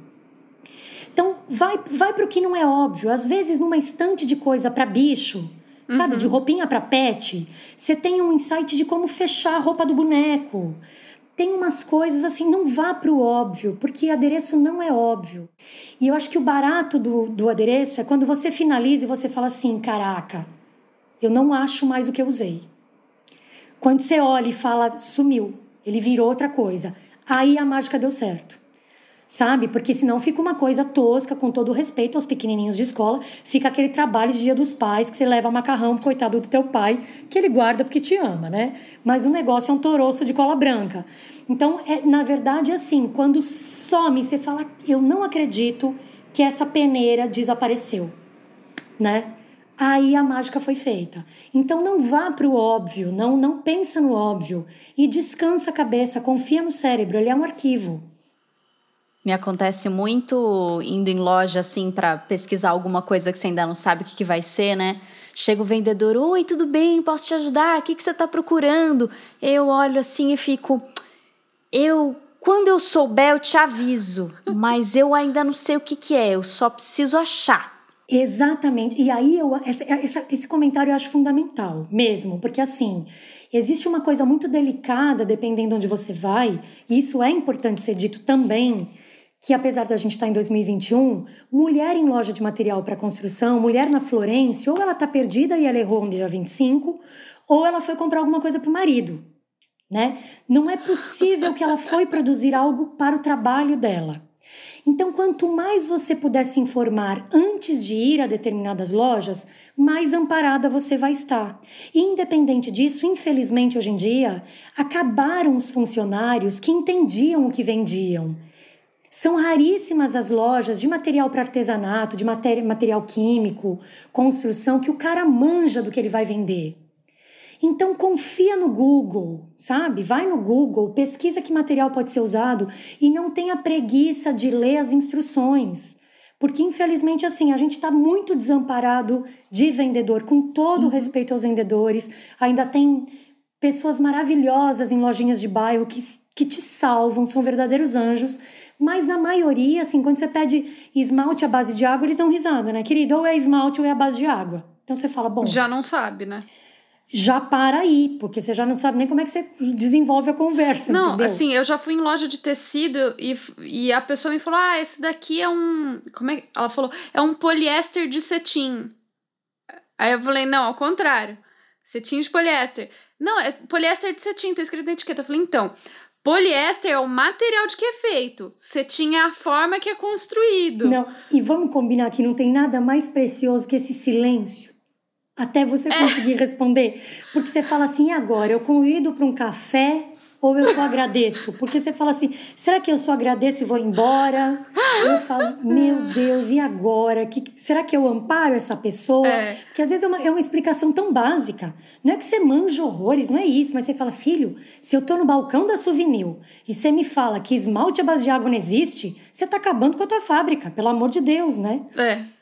Então, vai, vai para o que não é óbvio. Às vezes, numa estante de coisa para bicho, uhum. sabe, de roupinha para pet, você tem um insight de como fechar a roupa do boneco. Tem umas coisas assim, não vá para o óbvio, porque adereço não é óbvio. E eu acho que o barato do, do adereço é quando você finaliza e você fala assim: caraca, eu não acho mais o que eu usei. Quando você olha e fala, sumiu, ele virou outra coisa. Aí a mágica deu certo sabe? Porque senão fica uma coisa tosca, com todo respeito aos pequenininhos de escola, fica aquele trabalho de dia dos pais que você leva macarrão coitado do teu pai, que ele guarda porque te ama, né? Mas o negócio é um toroço de cola branca. Então, é, na verdade, é assim, quando some, você fala, eu não acredito que essa peneira desapareceu, né? Aí a mágica foi feita. Então não vá para o óbvio, não não pensa no óbvio e descansa a cabeça, confia no cérebro, ele é um arquivo. Me acontece muito indo em loja assim para pesquisar alguma coisa que você ainda não sabe o que, que vai ser, né? Chega o vendedor, oi, tudo bem? Posso te ajudar? O que, que você está procurando? Eu olho assim e fico, eu, quando eu souber, eu te aviso, mas eu ainda não sei o que, que é, eu só preciso achar. Exatamente. E aí eu, esse comentário eu acho fundamental, mesmo, porque assim, existe uma coisa muito delicada dependendo onde você vai, e isso é importante ser dito também que apesar da gente estar em 2021, mulher em loja de material para construção, mulher na Florence, ou ela está perdida e ela errou no dia 25, ou ela foi comprar alguma coisa para o marido, né? Não é possível que ela foi produzir algo para o trabalho dela. Então, quanto mais você puder se informar antes de ir a determinadas lojas, mais amparada você vai estar. E, independente disso, infelizmente hoje em dia, acabaram os funcionários que entendiam o que vendiam. São raríssimas as lojas de material para artesanato, de material químico, construção, que o cara manja do que ele vai vender. Então confia no Google, sabe? Vai no Google, pesquisa que material pode ser usado e não tenha preguiça de ler as instruções. Porque, infelizmente, assim, a gente está muito desamparado de vendedor, com todo uhum. respeito aos vendedores. Ainda tem pessoas maravilhosas em lojinhas de bairro que, que te salvam, são verdadeiros anjos. Mas na maioria, assim, quando você pede esmalte à base de água, eles dão risada, né, querido? Ou é esmalte ou é à base de água. Então você fala, bom. Já não sabe, né? Já para aí, porque você já não sabe nem como é que você desenvolve a conversa. Não, entendeu? assim, eu já fui em loja de tecido e, e a pessoa me falou: ah, esse daqui é um. Como é. Ela falou: é um poliéster de cetim. Aí eu falei: não, ao contrário. Cetim de poliéster. Não, é poliéster de cetim, tá escrito na etiqueta. Eu falei: então, Poliéster é o material de que é feito. Você tinha a forma que é construído. Não, e vamos combinar que não tem nada mais precioso que esse silêncio. Até você é. conseguir responder. Porque você fala assim, e agora? Eu convido para um café ou eu só agradeço? Porque você fala assim, será que eu só agradeço e vou embora? Eu falo, meu Deus, e agora? Que, será que eu amparo essa pessoa? É. Porque às vezes é uma, é uma explicação tão básica. Não é que você manja horrores, não é isso. Mas você fala, filho, se eu tô no balcão da Souvenir e você me fala que esmalte à base de água não existe, você tá acabando com a tua fábrica, pelo amor de Deus, né? É.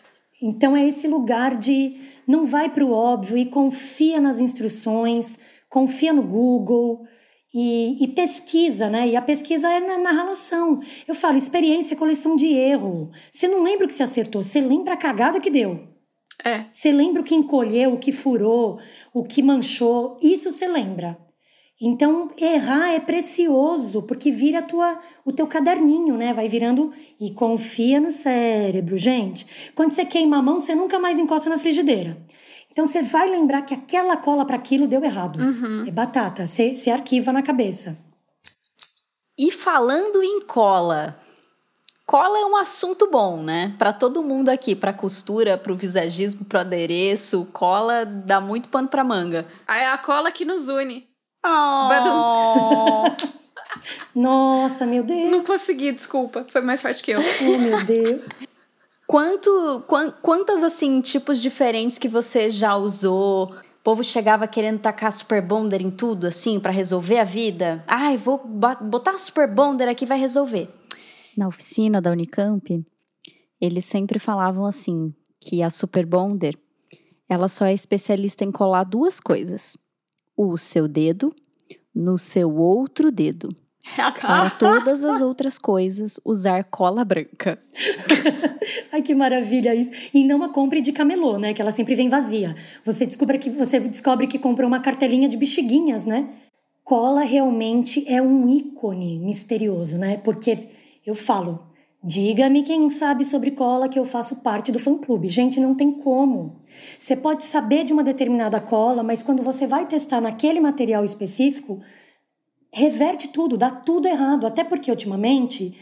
Então é esse lugar de não vai para o óbvio e confia nas instruções, confia no Google, e, e, pesquisa, né? E a pesquisa é na, na, relação. Eu falo, experiência é coleção de erro. Você não lembra o que você acertou, você lembra a cagada que deu. É. Você lembra o que encolheu, o que furou, o que manchou. Isso você lembra. Então, errar é precioso, porque vira tua, o teu caderninho, né? Vai virando e confia no cérebro, gente. Quando você queima a mão, você nunca mais encosta na frigideira. Então, você vai lembrar que aquela cola para aquilo deu errado. Uhum. É batata, você, você arquiva na cabeça. E falando em cola, cola é um assunto bom, né? Para todo mundo aqui, para costura, para o visagismo, para adereço, cola dá muito pano para manga. É a cola que nos une. Oh. <laughs> Nossa, meu Deus. Não consegui, desculpa. Foi mais forte que eu. Oh, meu Deus. Quanto, quantas, assim, tipos diferentes que você já usou? O povo chegava querendo tacar super bonder em tudo, assim, para resolver a vida. Ai, vou botar super bonder aqui, vai resolver. Na oficina da Unicamp, eles sempre falavam assim, que a super bonder, ela só é especialista em colar duas coisas o seu dedo no seu outro dedo. Para <laughs> todas as outras coisas, usar cola branca. <laughs> Ai, que maravilha isso. E não a compre de camelô, né? Que ela sempre vem vazia. Você descobre que você descobre que comprou uma cartelinha de bexiguinhas, né? Cola realmente é um ícone misterioso, né? Porque eu falo, Diga-me quem sabe sobre cola que eu faço parte do fã-clube. Gente, não tem como. Você pode saber de uma determinada cola, mas quando você vai testar naquele material específico, reverte tudo, dá tudo errado. Até porque ultimamente,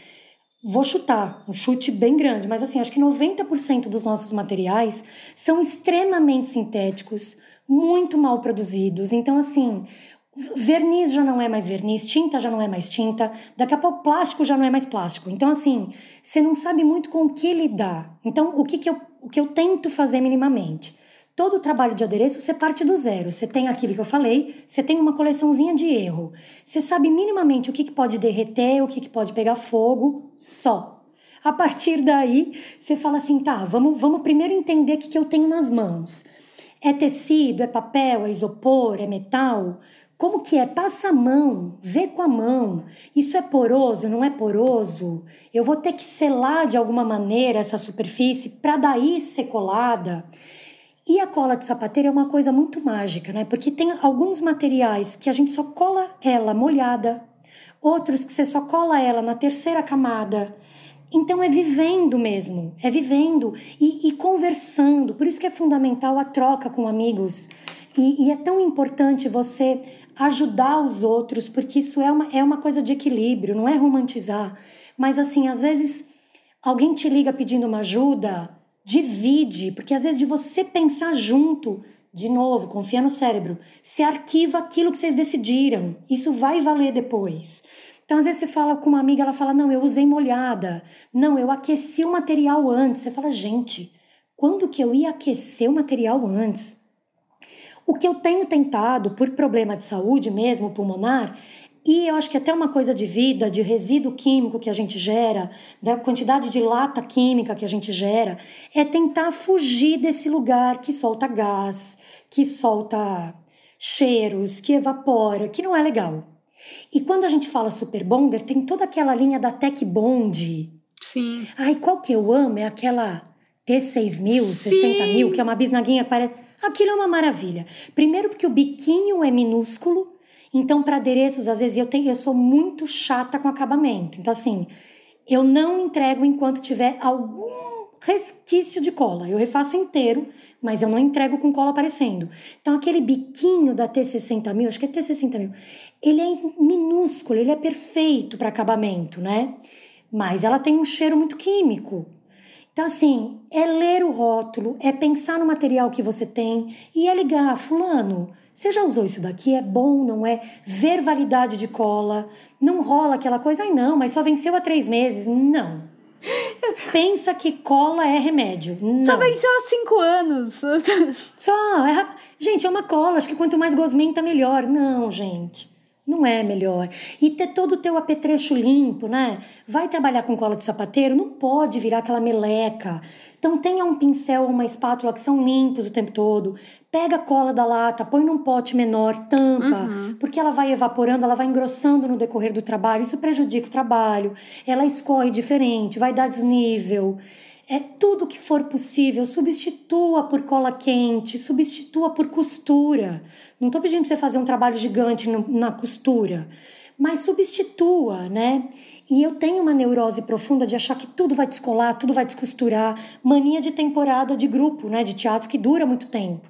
vou chutar, um chute bem grande, mas assim, acho que 90% dos nossos materiais são extremamente sintéticos, muito mal produzidos. Então, assim, verniz já não é mais verniz, tinta já não é mais tinta, daqui a pouco plástico já não é mais plástico. Então, assim, você não sabe muito com o que lidar. Então, o que, que, eu, o que eu tento fazer minimamente? Todo o trabalho de adereço você parte do zero. Você tem aquilo que eu falei, você tem uma coleçãozinha de erro. Você sabe minimamente o que, que pode derreter, o que, que pode pegar fogo, só. A partir daí, você fala assim: tá, vamos, vamos primeiro entender o que, que eu tenho nas mãos. É tecido, é papel, é isopor, é metal? Como que é? Passa a mão, vê com a mão. Isso é poroso, não é poroso? Eu vou ter que selar de alguma maneira essa superfície para daí ser colada. E a cola de sapateiro é uma coisa muito mágica, né? Porque tem alguns materiais que a gente só cola ela molhada, outros que você só cola ela na terceira camada. Então é vivendo mesmo, é vivendo e, e conversando. Por isso que é fundamental a troca com amigos. E, e, é tão importante você ajudar os outros, porque isso é uma, é uma coisa de equilíbrio, não é romantizar. Mas assim, às vezes alguém te liga pedindo uma ajuda, divide, porque às vezes de você pensar junto, de novo, confia no cérebro, se arquiva aquilo que vocês decidiram. Isso vai valer depois. Então, às vezes você fala com uma amiga, ela fala: Não, eu usei molhada. Não, eu aqueci o material antes. Você fala: Gente, quando que eu ia aquecer o material antes? O que eu tenho tentado, por problema de saúde mesmo, pulmonar, e eu acho que até uma coisa de vida, de resíduo químico que a gente gera, da quantidade de lata química que a gente gera, é tentar fugir desse lugar que solta gás, que solta cheiros, que evapora, que não é legal. E quando a gente fala super bonder, tem toda aquela linha da Tech Bond. Sim. Ai, qual que eu amo? É aquela T6000, 60 mil, que é uma bisnaguinha parece Aquilo é uma maravilha. Primeiro porque o biquinho é minúsculo, então para adereços às vezes eu tenho, eu sou muito chata com acabamento. Então assim, eu não entrego enquanto tiver algum resquício de cola. Eu refaço inteiro, mas eu não entrego com cola aparecendo. Então aquele biquinho da T60 mil, acho que é T60 mil, ele é minúsculo, ele é perfeito para acabamento, né? Mas ela tem um cheiro muito químico. Então, assim, é ler o rótulo, é pensar no material que você tem e é ligar, fulano, você já usou isso daqui? É bom, não é? Ver validade de cola. Não rola aquela coisa, ai não, mas só venceu há três meses. Não. Pensa que cola é remédio. Não. Só venceu há cinco anos. Só. É... Gente, é uma cola. Acho que quanto mais gosmenta, melhor. Não, gente. Não é melhor. E ter todo o teu apetrecho limpo, né? Vai trabalhar com cola de sapateiro, não pode virar aquela meleca. Então tenha um pincel ou uma espátula que são limpos o tempo todo. Pega a cola da lata, põe num pote menor, tampa, uhum. porque ela vai evaporando, ela vai engrossando no decorrer do trabalho. Isso prejudica o trabalho. Ela escorre diferente, vai dar desnível. É tudo que for possível, substitua por cola quente, substitua por costura. Não estou pedindo para você fazer um trabalho gigante na costura, mas substitua, né? E eu tenho uma neurose profunda de achar que tudo vai descolar, tudo vai descosturar, mania de temporada de grupo, né, de teatro que dura muito tempo.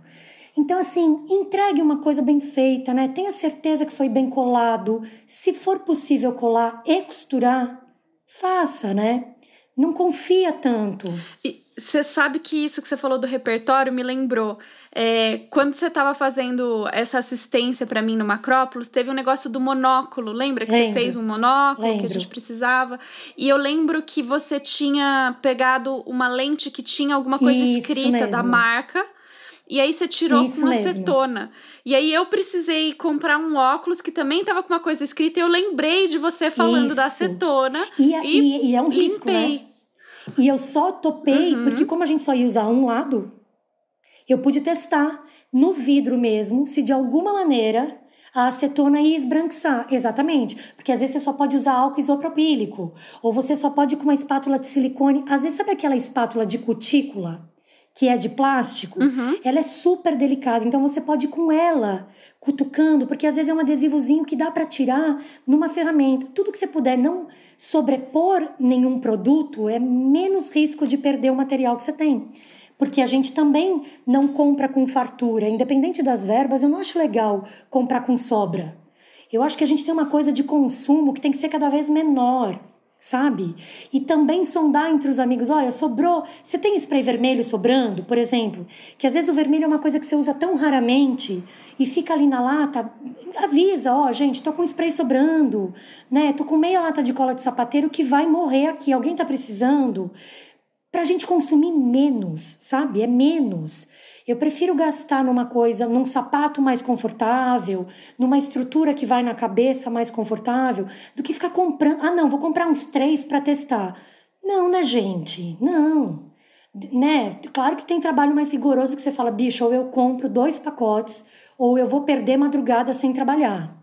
Então, assim, entregue uma coisa bem feita, né? Tenha certeza que foi bem colado. Se for possível colar e costurar, faça, né? Não confia tanto. E você sabe que isso que você falou do repertório me lembrou. É, quando você estava fazendo essa assistência para mim no Macrópolis, teve um negócio do monóculo. Lembra que lembro. você fez um monóculo lembro. que a gente precisava? E eu lembro que você tinha pegado uma lente que tinha alguma coisa isso escrita mesmo. da marca. E aí você tirou Isso com mesmo. acetona. E aí eu precisei comprar um óculos que também tava com uma coisa escrita e eu lembrei de você falando Isso. da acetona. E, é, e, e, e é um limpei. risco, né? E eu só topei uhum. porque como a gente só ia usar um lado, eu pude testar no vidro mesmo se de alguma maneira a acetona ia esbranquiçar. Exatamente. Porque às vezes você só pode usar álcool isopropílico. Ou você só pode ir com uma espátula de silicone. Às vezes, sabe aquela espátula de cutícula? Que é de plástico, uhum. ela é super delicada. Então você pode ir com ela cutucando, porque às vezes é um adesivozinho que dá para tirar numa ferramenta. Tudo que você puder não sobrepor nenhum produto é menos risco de perder o material que você tem. Porque a gente também não compra com fartura, independente das verbas, eu não acho legal comprar com sobra. Eu acho que a gente tem uma coisa de consumo que tem que ser cada vez menor sabe? E também sondar entre os amigos, olha, sobrou, você tem spray vermelho sobrando, por exemplo, que às vezes o vermelho é uma coisa que você usa tão raramente e fica ali na lata, avisa, ó, oh, gente, tô com spray sobrando, né? Tô com meia lata de cola de sapateiro que vai morrer aqui, alguém tá precisando? Pra gente consumir menos, sabe? É menos. Eu prefiro gastar numa coisa, num sapato mais confortável, numa estrutura que vai na cabeça mais confortável, do que ficar comprando. Ah, não, vou comprar uns três para testar. Não, né, gente? Não. Né? Claro que tem trabalho mais rigoroso que você fala, bicho, ou eu compro dois pacotes, ou eu vou perder madrugada sem trabalhar.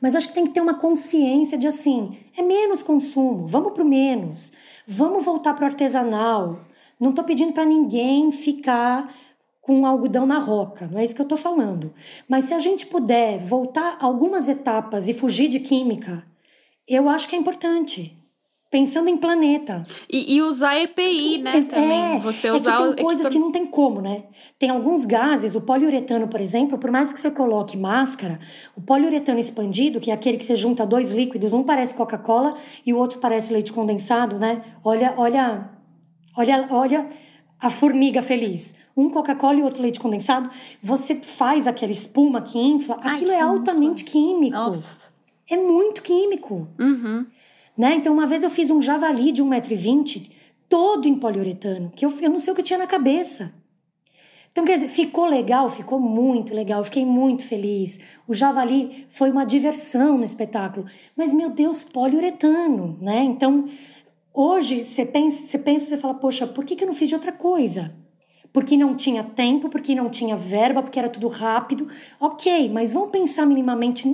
Mas acho que tem que ter uma consciência de assim, é menos consumo, vamos para o menos, vamos voltar para o artesanal. Não estou pedindo para ninguém ficar com algodão na roca, não é isso que eu estou falando. Mas se a gente puder voltar algumas etapas e fugir de química, eu acho que é importante. Pensando em planeta. E, e usar EPI, né? É, também. Você usar é que tem coisas que não tem como, né? Tem alguns gases, o poliuretano, por exemplo, por mais que você coloque máscara, o poliuretano expandido, que é aquele que você junta dois líquidos, um parece Coca-Cola e o outro parece leite condensado, né? Olha, olha, olha, olha a formiga feliz um Coca-Cola e outro leite condensado, você faz aquela espuma que infla, Ai, aquilo é altamente químico. Nossa. É muito químico. Uhum. Né? Então, uma vez eu fiz um javali de 1,20m, todo em poliuretano, que eu, eu não sei o que tinha na cabeça. Então, quer dizer, ficou legal, ficou muito legal, eu fiquei muito feliz. O javali foi uma diversão no espetáculo. Mas, meu Deus, poliuretano, né? Então, hoje, você pensa, você pensa, você fala, poxa, por que, que eu não fiz de outra coisa? porque não tinha tempo, porque não tinha verba, porque era tudo rápido. Ok, mas vamos pensar minimamente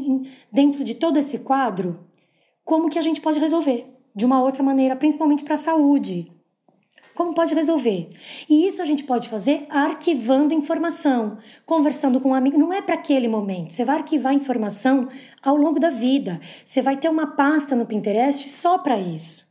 dentro de todo esse quadro como que a gente pode resolver de uma outra maneira, principalmente para a saúde. Como pode resolver? E isso a gente pode fazer arquivando informação, conversando com um amigo. Não é para aquele momento. Você vai arquivar informação ao longo da vida. Você vai ter uma pasta no Pinterest só para isso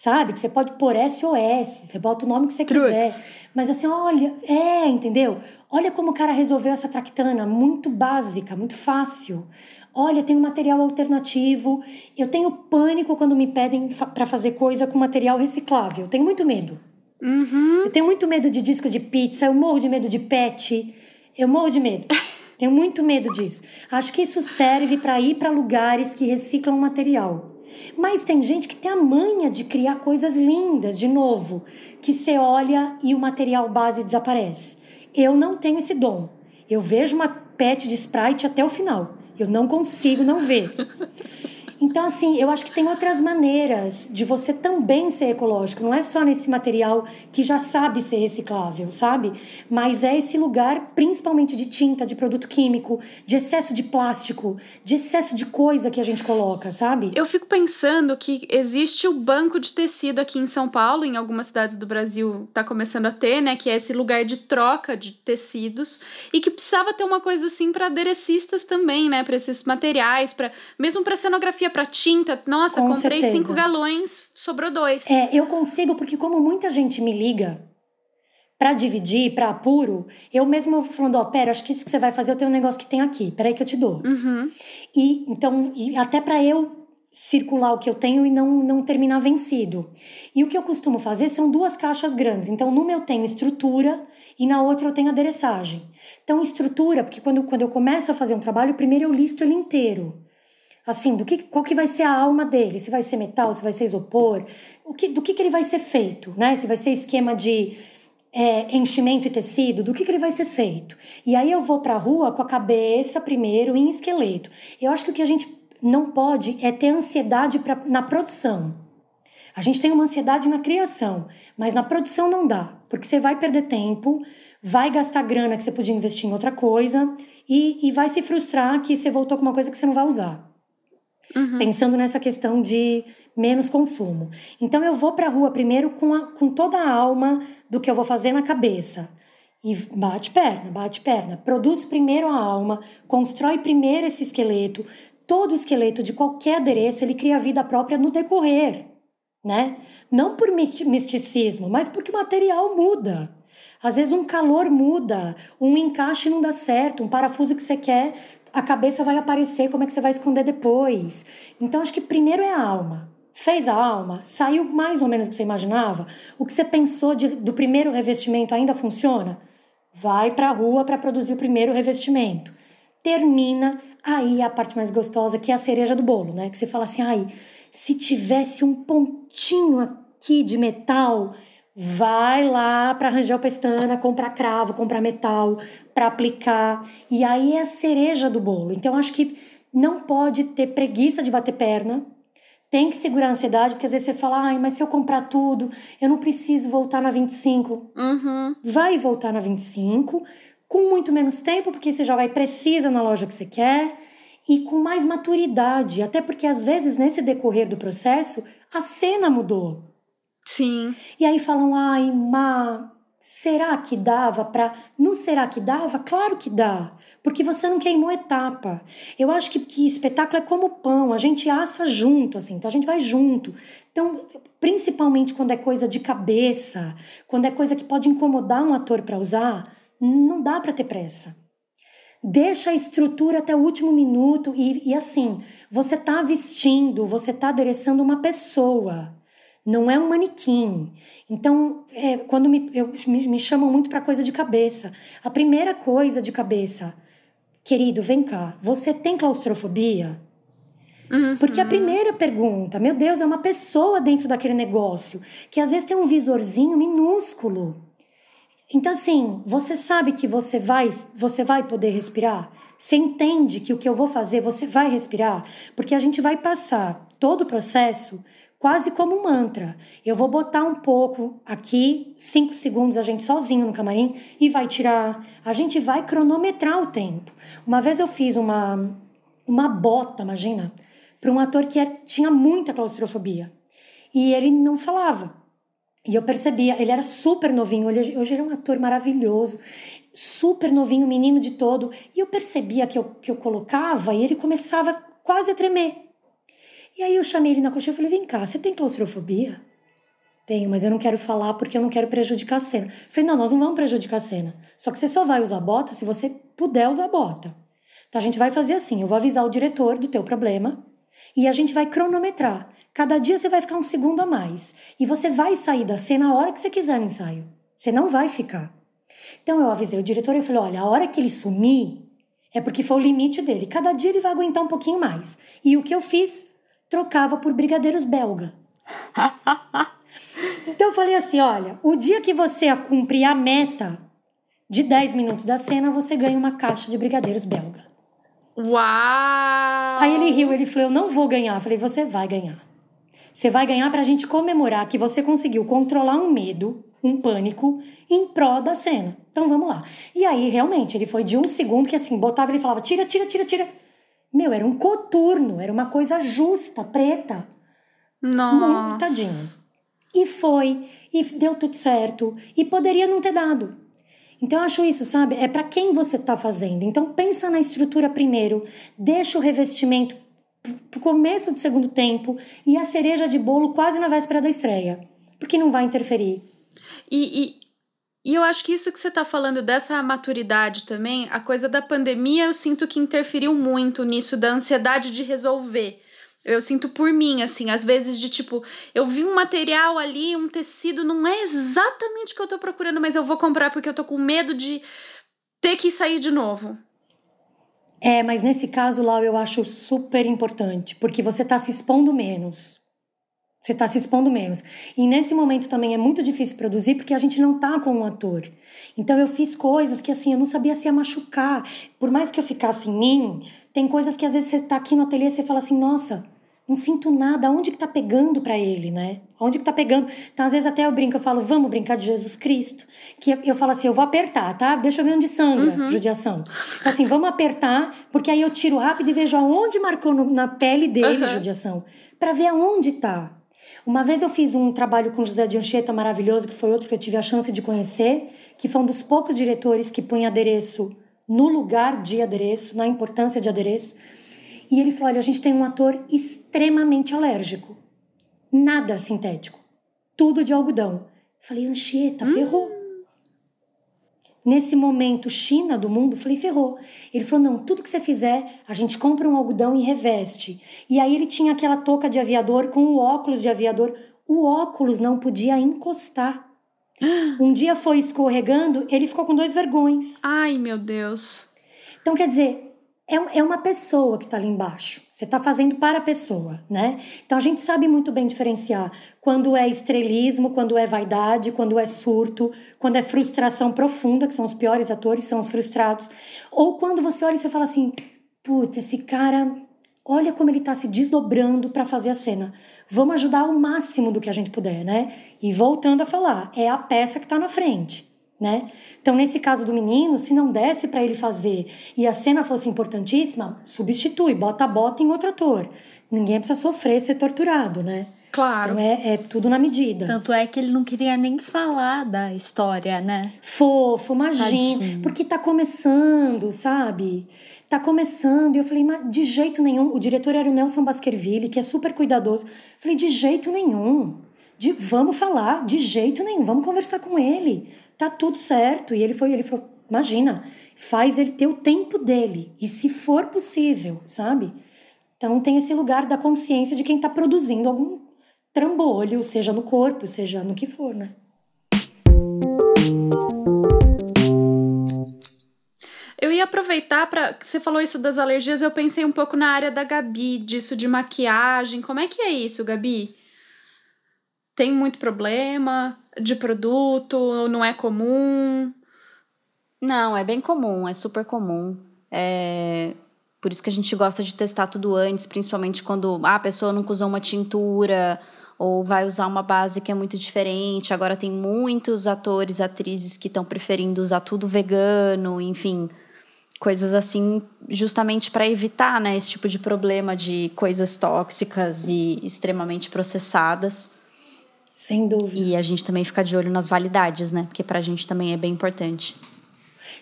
sabe? Que você pode pôr SOS, você bota o nome que você quiser. Mas assim, olha, é, entendeu? Olha como o cara resolveu essa tractana, muito básica, muito fácil. Olha, tem um material alternativo. Eu tenho pânico quando me pedem para fazer coisa com material reciclável. Tenho muito medo. Uhum. Eu tenho muito medo de disco de pizza, eu morro de medo de pet. Eu morro de medo. <laughs> tenho muito medo disso. Acho que isso serve para ir para lugares que reciclam material. Mas tem gente que tem a manha de criar coisas lindas, de novo, que você olha e o material base desaparece. Eu não tenho esse dom. Eu vejo uma pet de Sprite até o final. Eu não consigo não ver. <laughs> Então, assim, eu acho que tem outras maneiras de você também ser ecológico. Não é só nesse material que já sabe ser reciclável, sabe? Mas é esse lugar, principalmente de tinta, de produto químico, de excesso de plástico, de excesso de coisa que a gente coloca, sabe? Eu fico pensando que existe o banco de tecido aqui em São Paulo, em algumas cidades do Brasil tá começando a ter, né? Que é esse lugar de troca de tecidos e que precisava ter uma coisa assim para aderecistas também, né? Para esses materiais, para mesmo para cenografia, para tinta. Nossa, Com comprei certeza. cinco galões, sobrou dois. É, eu consigo porque como muita gente me liga para dividir, para apuro, eu mesmo vou falando, ó, pera, acho que isso que você vai fazer, eu tenho um negócio que tem aqui, peraí que eu te dou. Uhum. E então, e até para eu circular o que eu tenho e não, não terminar vencido. E o que eu costumo fazer são duas caixas grandes. Então, numa eu tenho estrutura e na outra eu tenho adereçagem. Então, estrutura, porque quando, quando eu começo a fazer um trabalho, primeiro eu listo ele inteiro. Assim, do que, qual que vai ser a alma dele? Se vai ser metal, se vai ser isopor, o que, do que, que ele vai ser feito, né? Se vai ser esquema de é, enchimento e tecido, do que, que ele vai ser feito. E aí eu vou para a rua com a cabeça primeiro em esqueleto. Eu acho que o que a gente não pode é ter ansiedade pra, na produção. A gente tem uma ansiedade na criação, mas na produção não dá, porque você vai perder tempo, vai gastar grana que você podia investir em outra coisa e, e vai se frustrar que você voltou com uma coisa que você não vai usar. Uhum. Pensando nessa questão de menos consumo. Então eu vou para a rua primeiro com, a, com toda a alma do que eu vou fazer na cabeça. E bate perna, bate perna. Produz primeiro a alma, constrói primeiro esse esqueleto. Todo esqueleto de qualquer adereço, ele cria vida própria no decorrer, né? Não por misticismo, mas porque o material muda. Às vezes um calor muda, um encaixe não dá certo, um parafuso que você quer, a cabeça vai aparecer, como é que você vai esconder depois? Então acho que primeiro é a alma. Fez a alma, saiu mais ou menos o que você imaginava, o que você pensou de, do primeiro revestimento ainda funciona? Vai para a rua para produzir o primeiro revestimento. Termina, aí a parte mais gostosa, que é a cereja do bolo, né? Que você fala assim, ai, se tivesse um pontinho aqui de metal, vai lá para arranjar o pestana, comprar cravo, comprar metal para aplicar. E aí é a cereja do bolo. Então acho que não pode ter preguiça de bater perna. Tem que segurar a ansiedade, porque às vezes você fala, ai, mas se eu comprar tudo, eu não preciso voltar na 25. Uhum. Vai voltar na 25, com muito menos tempo, porque você já vai precisa na loja que você quer, e com mais maturidade, até porque às vezes nesse decorrer do processo, a cena mudou. Sim. E aí falam, ai, Ma, será que dava para. Não será que dava? Claro que dá, porque você não queimou etapa. Eu acho que, que espetáculo é como pão, a gente assa junto, assim, então a gente vai junto. Então, principalmente quando é coisa de cabeça, quando é coisa que pode incomodar um ator para usar, não dá para ter pressa. Deixa a estrutura até o último minuto e, e assim, você tá vestindo, você tá adereçando uma pessoa não é um manequim. Então, é, quando me, eu, me, me chamam muito para coisa de cabeça, a primeira coisa de cabeça, querido, vem cá, você tem claustrofobia? Uhum. Porque a primeira pergunta, meu Deus, é uma pessoa dentro daquele negócio, que às vezes tem um visorzinho minúsculo. Então, assim, você sabe que você vai, você vai poder respirar? Você entende que o que eu vou fazer, você vai respirar? Porque a gente vai passar todo o processo quase como um mantra. Eu vou botar um pouco aqui, cinco segundos a gente sozinho no camarim e vai tirar. A gente vai cronometrar o tempo. Uma vez eu fiz uma, uma bota, imagina, para um ator que era, tinha muita claustrofobia. E ele não falava. E eu percebia, ele era super novinho, hoje, hoje ele é um ator maravilhoso, super novinho, menino de todo. E eu percebia que eu, que eu colocava e ele começava quase a tremer. E aí eu chamei ele na coxa e falei: vem cá, você tem claustrofobia? Tenho, mas eu não quero falar porque eu não quero prejudicar a cena. falei: não, nós não vamos prejudicar a cena. Só que você só vai usar bota se você puder usar bota. Então a gente vai fazer assim: eu vou avisar o diretor do teu problema e a gente vai cronometrar. Cada dia você vai ficar um segundo a mais. E você vai sair da cena a hora que você quiser no ensaio. Você não vai ficar. Então eu avisei o diretor e falei: olha, a hora que ele sumir é porque foi o limite dele. Cada dia ele vai aguentar um pouquinho mais. E o que eu fiz? Trocava por brigadeiros belga. então eu falei assim: olha, o dia que você cumprir a meta de 10 minutos da cena, você ganha uma caixa de brigadeiros belga. Uau! Aí ele riu, ele falou: Eu não vou ganhar. Eu falei: Você vai ganhar. Você vai ganhar pra gente comemorar que você conseguiu controlar um medo, um pânico, em pró da cena. Então vamos lá. E aí, realmente, ele foi de um segundo que assim, botava, ele falava: Tira, tira, tira, tira. Meu, era um coturno, era uma coisa justa, preta. Nossa. Muito tadinho. E foi, e deu tudo certo. E poderia não ter dado. Então eu acho isso, sabe? É para quem você está fazendo. Então pensa na estrutura primeiro, deixa o revestimento pro começo do segundo tempo e a cereja de bolo quase na véspera da estreia, porque não vai interferir. E, e, e eu acho que isso que você está falando dessa maturidade também, a coisa da pandemia, eu sinto que interferiu muito nisso da ansiedade de resolver. Eu sinto por mim, assim, às vezes de tipo, eu vi um material ali, um tecido, não é exatamente o que eu tô procurando, mas eu vou comprar porque eu tô com medo de ter que sair de novo. É, mas nesse caso, Lau, eu acho super importante, porque você tá se expondo menos. Você tá se expondo menos. E nesse momento também é muito difícil produzir porque a gente não tá com um ator. Então eu fiz coisas que assim, eu não sabia se ia machucar. Por mais que eu ficasse em mim, tem coisas que às vezes você tá aqui no ateliê e você fala assim, nossa, não sinto nada, onde que tá pegando para ele, né? Onde que tá pegando? Então, às vezes até eu brinco, eu falo, vamos brincar de Jesus Cristo. Que eu falo assim, eu vou apertar, tá? Deixa eu ver onde sangra, uhum. judiação. Então, assim, vamos apertar, porque aí eu tiro rápido e vejo aonde marcou no, na pele dele, uhum. judiação, para ver aonde tá. Uma vez eu fiz um trabalho com José de Anchieta maravilhoso, que foi outro que eu tive a chance de conhecer, que foi um dos poucos diretores que põe adereço no lugar de adereço, na importância de adereço. E ele falou: olha, a gente tem um ator extremamente alérgico. Nada sintético. Tudo de algodão. Eu falei, Anchieta, hum. ferrou. Nesse momento, China do mundo, falei, ferrou. Ele falou: não, tudo que você fizer, a gente compra um algodão e reveste. E aí ele tinha aquela touca de aviador com o óculos de aviador. O óculos não podia encostar. <gasps> Um dia foi escorregando, ele ficou com dois vergões. Ai, meu Deus. Então, quer dizer, é, é uma pessoa que está ali embaixo. Você está fazendo para a pessoa, né? Então a gente sabe muito bem diferenciar quando é estrelismo, quando é vaidade, quando é surto, quando é frustração profunda, que são os piores atores, são os frustrados. Ou quando você olha e você fala assim: puta, esse cara, olha como ele está se desdobrando para fazer a cena. Vamos ajudar o máximo do que a gente puder, né? E voltando a falar, é a peça que está na frente né? Então, nesse caso do menino, se não desse para ele fazer e a cena fosse importantíssima, substitui, bota a bota em outro ator. Ninguém precisa sofrer, ser torturado, né? Claro. Então é, é, tudo na medida. Tanto é que ele não queria nem falar da história, né? Fofo, imagina. Porque tá começando, sabe? Tá começando. E eu falei, mas de jeito nenhum. O diretor era o Nelson Baskerville, que é super cuidadoso. Eu falei, de jeito nenhum. De, vamos falar, de jeito nenhum. Vamos conversar com ele tá tudo certo. E ele foi, ele falou, imagina, faz ele ter o tempo dele. E se for possível, sabe? Então tem esse lugar da consciência de quem está produzindo algum trambolho, seja no corpo, seja no que for, né? Eu ia aproveitar para você falou isso das alergias, eu pensei um pouco na área da Gabi, disso de maquiagem. Como é que é isso, Gabi? Tem muito problema? de produto? Não é comum? Não, é bem comum, é super comum. É... Por isso que a gente gosta de testar tudo antes, principalmente quando ah, a pessoa nunca usou uma tintura ou vai usar uma base que é muito diferente. Agora tem muitos atores, atrizes que estão preferindo usar tudo vegano, enfim, coisas assim, justamente para evitar, né, esse tipo de problema de coisas tóxicas e extremamente processadas. Sem dúvida. E a gente também fica de olho nas validades, né? Porque pra gente também é bem importante.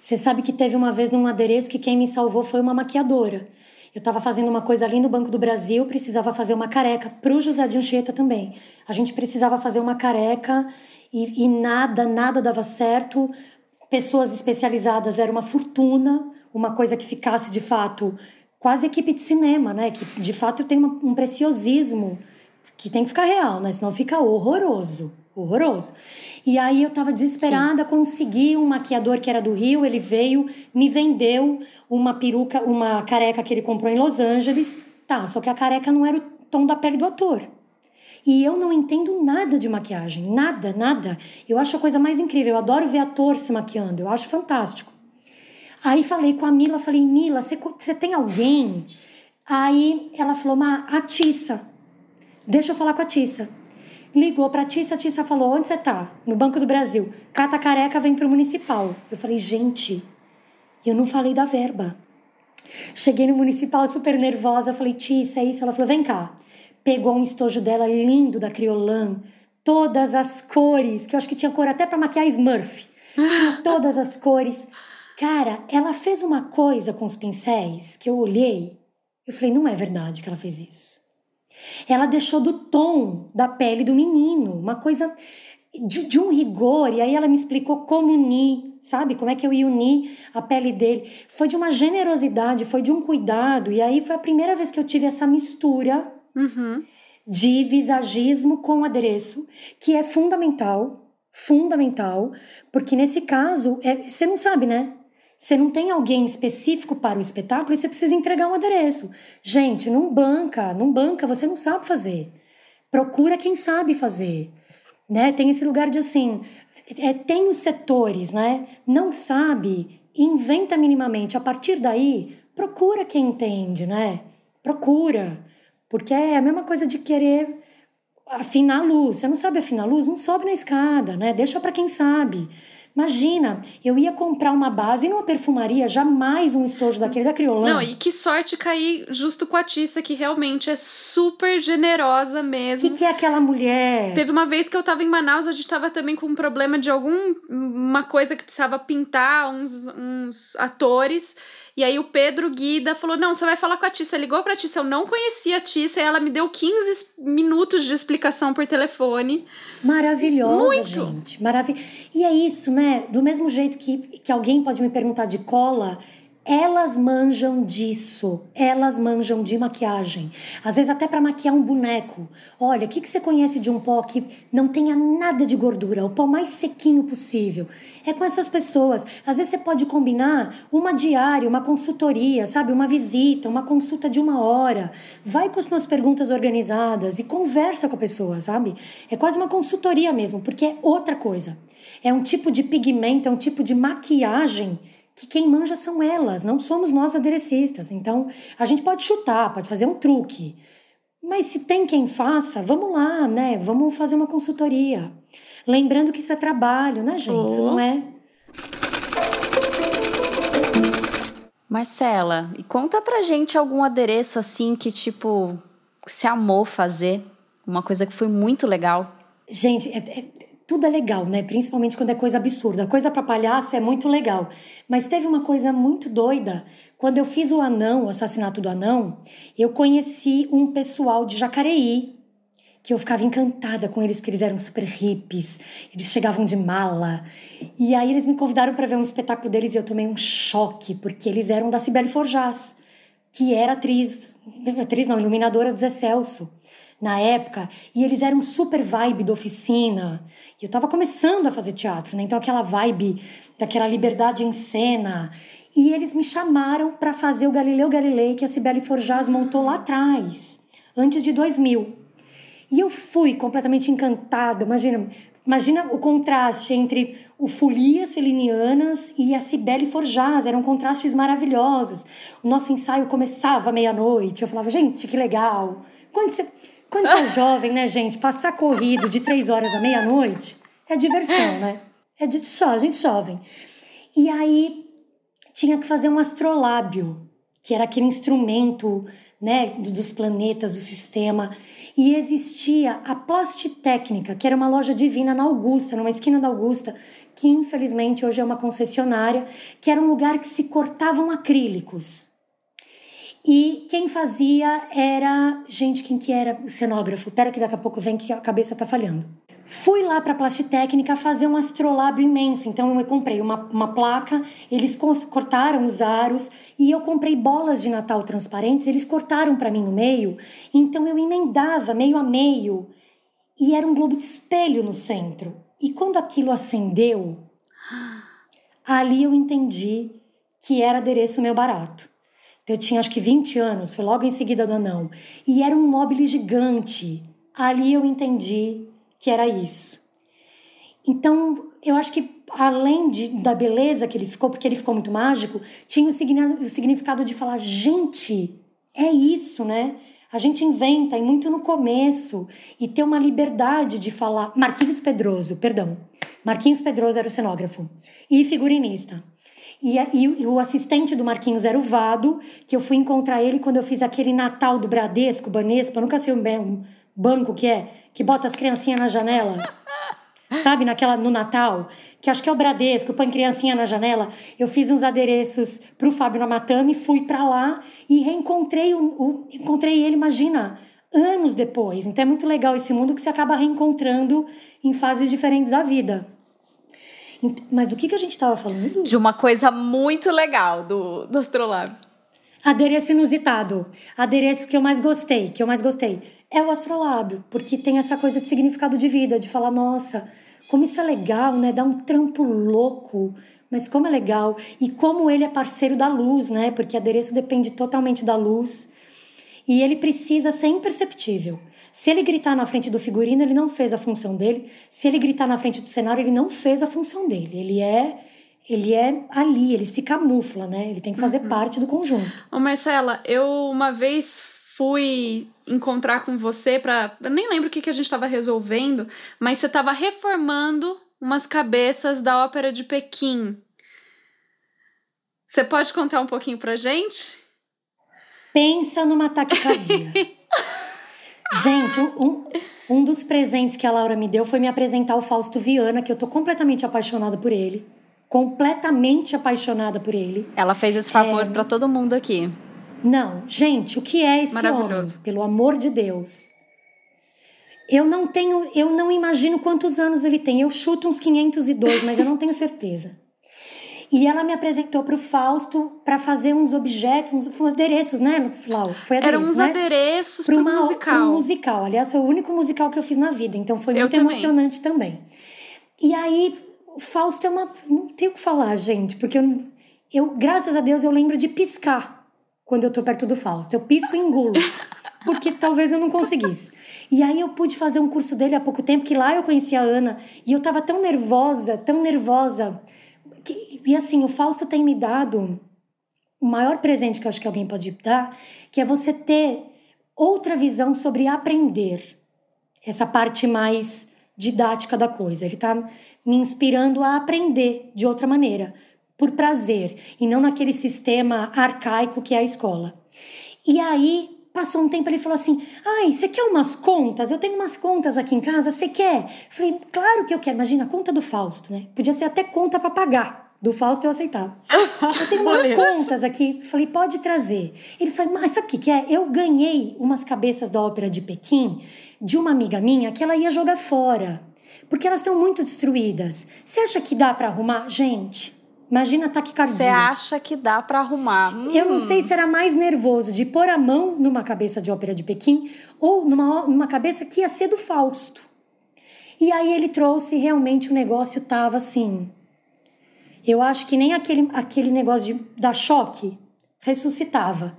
Você sabe que teve uma vez num adereço que quem me salvou foi uma maquiadora. Eu estava fazendo uma coisa ali no Banco do Brasil, precisava fazer uma careca pro José de Anchieta também. A gente precisava fazer uma careca e, e nada, nada dava certo. Pessoas especializadas era uma fortuna, uma coisa que ficasse de fato quase equipe de cinema, né? Que de fato tem uma, um preciosismo que tem que ficar real, né? Senão fica horroroso. Horroroso. E aí eu tava desesperada, Sim. consegui um maquiador que era do Rio, ele veio, me vendeu uma peruca, uma careca que ele comprou em Los Angeles. Tá, só que a careca não era o tom da pele do ator. E eu não entendo nada de maquiagem, nada, nada. Eu acho a coisa mais incrível. Eu adoro ver ator se maquiando, eu acho fantástico. Aí falei com a Mila, falei, Mila, você tem alguém? Aí ela falou, Ma, a Tissa. Deixa eu falar com a Tissa. Ligou pra Tissa, a Tissa falou, onde você tá? No Banco do Brasil. Cata careca vem pro municipal. Eu falei, gente, eu não falei da verba. Cheguei no municipal super nervosa, falei, Tissa, é isso? Ela falou, vem cá. Pegou um estojo dela lindo da Criolan, todas as cores, que eu acho que tinha cor até para maquiar Smurf. Tinha <laughs> todas as cores. Cara, ela fez uma coisa com os pincéis que eu olhei, eu falei, não é verdade que ela fez isso. Ela deixou do tom da pele do menino, uma coisa de, de, um rigor, e aí ela me explicou como unir, sabe? Como é que eu ia unir a pele dele. Foi de uma generosidade, foi de um cuidado, e aí foi a primeira vez que eu tive essa mistura uhum. de visagismo com adereço, que é fundamental, fundamental, porque nesse caso, é, você não sabe, né? Você não tem alguém específico para o espetáculo e você precisa entregar um adereço. Gente, não banca, não banca, você não sabe fazer. Procura quem sabe fazer. Né? Tem esse lugar de assim, é, tem os setores, né? Não sabe, inventa minimamente. A partir daí, procura quem entende, né? Procura. Porque é a mesma coisa de querer afinar a luz. Você não sabe afinar a luz? Não sobe na escada, né? Deixa para quem sabe. Imagina, eu ia comprar uma base numa perfumaria, jamais um estojo daquele da Criolan. Não, e que sorte cair justo com a Tissa, que realmente é super generosa mesmo. O que, que, é aquela mulher? Teve uma vez que eu tava em Manaus, a gente tava também com um problema de alguma coisa que precisava pintar uns, uns atores. E aí o Pedro Guida falou: Não, você vai falar com a Tissa. Ligou pra Tissa, eu não conhecia a Tissa, e ela me deu 15 minutos de explicação por telefone. Maravilhosa, Muito. gente. Marav e é isso, né? Do mesmo jeito que, que alguém pode me perguntar de cola, elas manjam disso, elas manjam de maquiagem. Às vezes até para maquiar um boneco. Olha, o que, que você conhece de um pó que não tenha nada de gordura, o pó mais sequinho possível? É com essas pessoas. Às vezes você pode combinar uma diária, uma consultoria, sabe? Uma visita, uma consulta de uma hora. Vai com as suas perguntas organizadas e conversa com a pessoa, sabe? É quase uma consultoria mesmo, porque é outra coisa. É um tipo de pigmento, é um tipo de maquiagem que quem manja são elas, não somos nós aderecistas. Então, a gente pode chutar, pode fazer um truque. Mas se tem quem faça, vamos lá, né? Vamos fazer uma consultoria. Lembrando que isso é trabalho, né, gente? Oh. Isso não é. Marcela, e conta pra gente algum adereço assim que, tipo, se amou fazer. Uma coisa que foi muito legal. Gente, é, é, tudo é legal, né? Principalmente quando é coisa absurda. Coisa para palhaço é muito legal. Mas teve uma coisa muito doida. Quando eu fiz o anão, o assassinato do anão, eu conheci um pessoal de Jacareí, que eu ficava encantada com eles porque eles eram super hippies, eles chegavam de mala. E aí eles me convidaram para ver um espetáculo deles e eu tomei um choque, porque eles eram da Cibele Forjás, que era atriz, atriz não, iluminadora do Zé Celso na época, e eles eram super vibe da oficina. E eu tava começando a fazer teatro, né? Então aquela vibe daquela liberdade em cena. E eles me chamaram para fazer o Galileu Galilei que a Cibele Forjaz montou lá atrás, antes de 2000. E eu fui completamente encantada. Imagina, imagina o contraste entre o Folias Felinianas e a Cibele Forjaz. Eram contrastes maravilhosos. O nosso ensaio começava meia-noite. Eu falava, gente, que legal. Quando você quando você é jovem, né, gente, passar corrido de três horas à meia-noite é diversão, né? É de só, gente jovem. E aí tinha que fazer um astrolábio, que era aquele instrumento, né, dos planetas, do sistema. E existia a Plastitécnica, que era uma loja divina na Augusta, numa esquina da Augusta, que infelizmente hoje é uma concessionária, que era um lugar que se cortavam acrílicos. E quem fazia era. Gente, quem que era o cenógrafo? Pera que daqui a pouco vem que a cabeça tá falhando. Fui lá para a Plastitécnica fazer um astrolábio imenso. Então eu comprei uma, uma placa, eles cortaram os aros e eu comprei bolas de Natal transparentes, eles cortaram para mim no meio. Então eu emendava meio a meio e era um globo de espelho no centro. E quando aquilo acendeu, <gasps> ali eu entendi que era adereço meu barato. Eu tinha acho que 20 anos, foi logo em seguida do anão. E era um mobile gigante. Ali eu entendi que era isso. Então, eu acho que além de, da beleza que ele ficou, porque ele ficou muito mágico, tinha o, o significado de falar: gente, é isso, né? A gente inventa, e muito no começo, e ter uma liberdade de falar. Marquinhos Pedroso, perdão. Marquinhos Pedroso era o cenógrafo e figurinista. E, e, e, o assistente do Marquinhos era o Vado, que eu fui encontrar ele quando eu fiz aquele Natal do Bradesco, Banespa, eu nunca sei um banco que é, que bota as criancinhas na janela. <laughs> Sabe, naquela no Natal, que acho que é o Bradesco, põe criancinha na janela. Eu fiz uns adereços pro Fábio Namatame, fui para lá e reencontrei o, o, encontrei ele, imagina, anos depois. Então é muito legal esse mundo que se acaba reencontrando em fases diferentes da vida. Mas do que, que a gente estava falando? De uma coisa muito legal do, do Astrolab. Adereço inusitado. Adereço que eu mais gostei, que eu mais gostei. É o astrolábio, porque tem essa coisa de significado de vida, de falar, nossa, como isso é legal, né? Dá um trampo louco, mas como é legal. E como ele é parceiro da luz, né? Porque adereço depende totalmente da luz. E ele precisa ser imperceptível. Se ele gritar na frente do figurino, ele não fez a função dele. Se ele gritar na frente do cenário, ele não fez a função dele. Ele é ele é ali, ele se camufla, né? Ele tem que fazer uhum. parte do conjunto. Ô Marcela, eu uma vez fui encontrar com você para, eu nem lembro o que que a gente estava resolvendo, mas você estava reformando umas cabeças da ópera de Pequim. Você pode contar um pouquinho pra gente? Pensa numa taquicardia. <laughs> Gente, um, um dos presentes que a Laura me deu foi me apresentar o Fausto Viana, que eu tô completamente apaixonada por ele. Completamente apaixonada por ele. Ela fez esse favor é... para todo mundo aqui. Não, gente, o que é esse homem? Pelo amor de Deus. Eu não tenho, eu não imagino quantos anos ele tem. Eu chuto uns 502, mas eu não tenho certeza. E ela me apresentou para o Fausto para fazer uns objetos, uns, adereços, né, Flau? Foi adereço, Eram uns né? adereços para um musical. Um musical. Aliás, foi o único musical que eu fiz na vida, então foi muito também. emocionante também. E aí, o Fausto é uma. Não tenho o que falar, gente, porque eu, eu, graças a Deus, eu lembro de piscar quando eu tô perto do Fausto. Eu pisco e engulo. <laughs> Porque talvez eu não conseguisse. E aí eu pude fazer um curso dele há pouco tempo, que lá eu conheci a Ana, e eu tava tão nervosa, tão nervosa que, e assim, o Fausto tem me dado o maior presente que eu acho que alguém pode dar, que é você ter outra visão sobre aprender. Essa parte mais didática da coisa. Ele está me inspirando a aprender de outra maneira, por prazer, e não naquele sistema arcaico que é a escola. E aí Passou um tempo, ele falou assim: Ai, você quer umas contas? Eu tenho umas contas aqui em casa, você quer? Falei, claro que eu quero. Imagina, a conta do Fausto, né? Podia ser até conta para pagar. Do Fausto eu aceitava. <laughs> Eu tenho umas contas aqui. Falei, pode trazer. Ele falou, mas sabe o que, que é? Eu ganhei umas cabeças da ópera de Pequim de uma amiga minha que ela ia jogar fora. Porque elas estão muito destruídas. Você acha que dá para arrumar? Gente, Imagina taquicardia. Você acha que dá para arrumar? Hum. Eu não sei se era mais nervoso de pôr a mão numa cabeça de ópera de Pequim ou numa, numa cabeça que ia ser do Fausto. E aí ele trouxe realmente o negócio tava assim. Eu acho que nem aquele, aquele negócio de dar choque ressuscitava.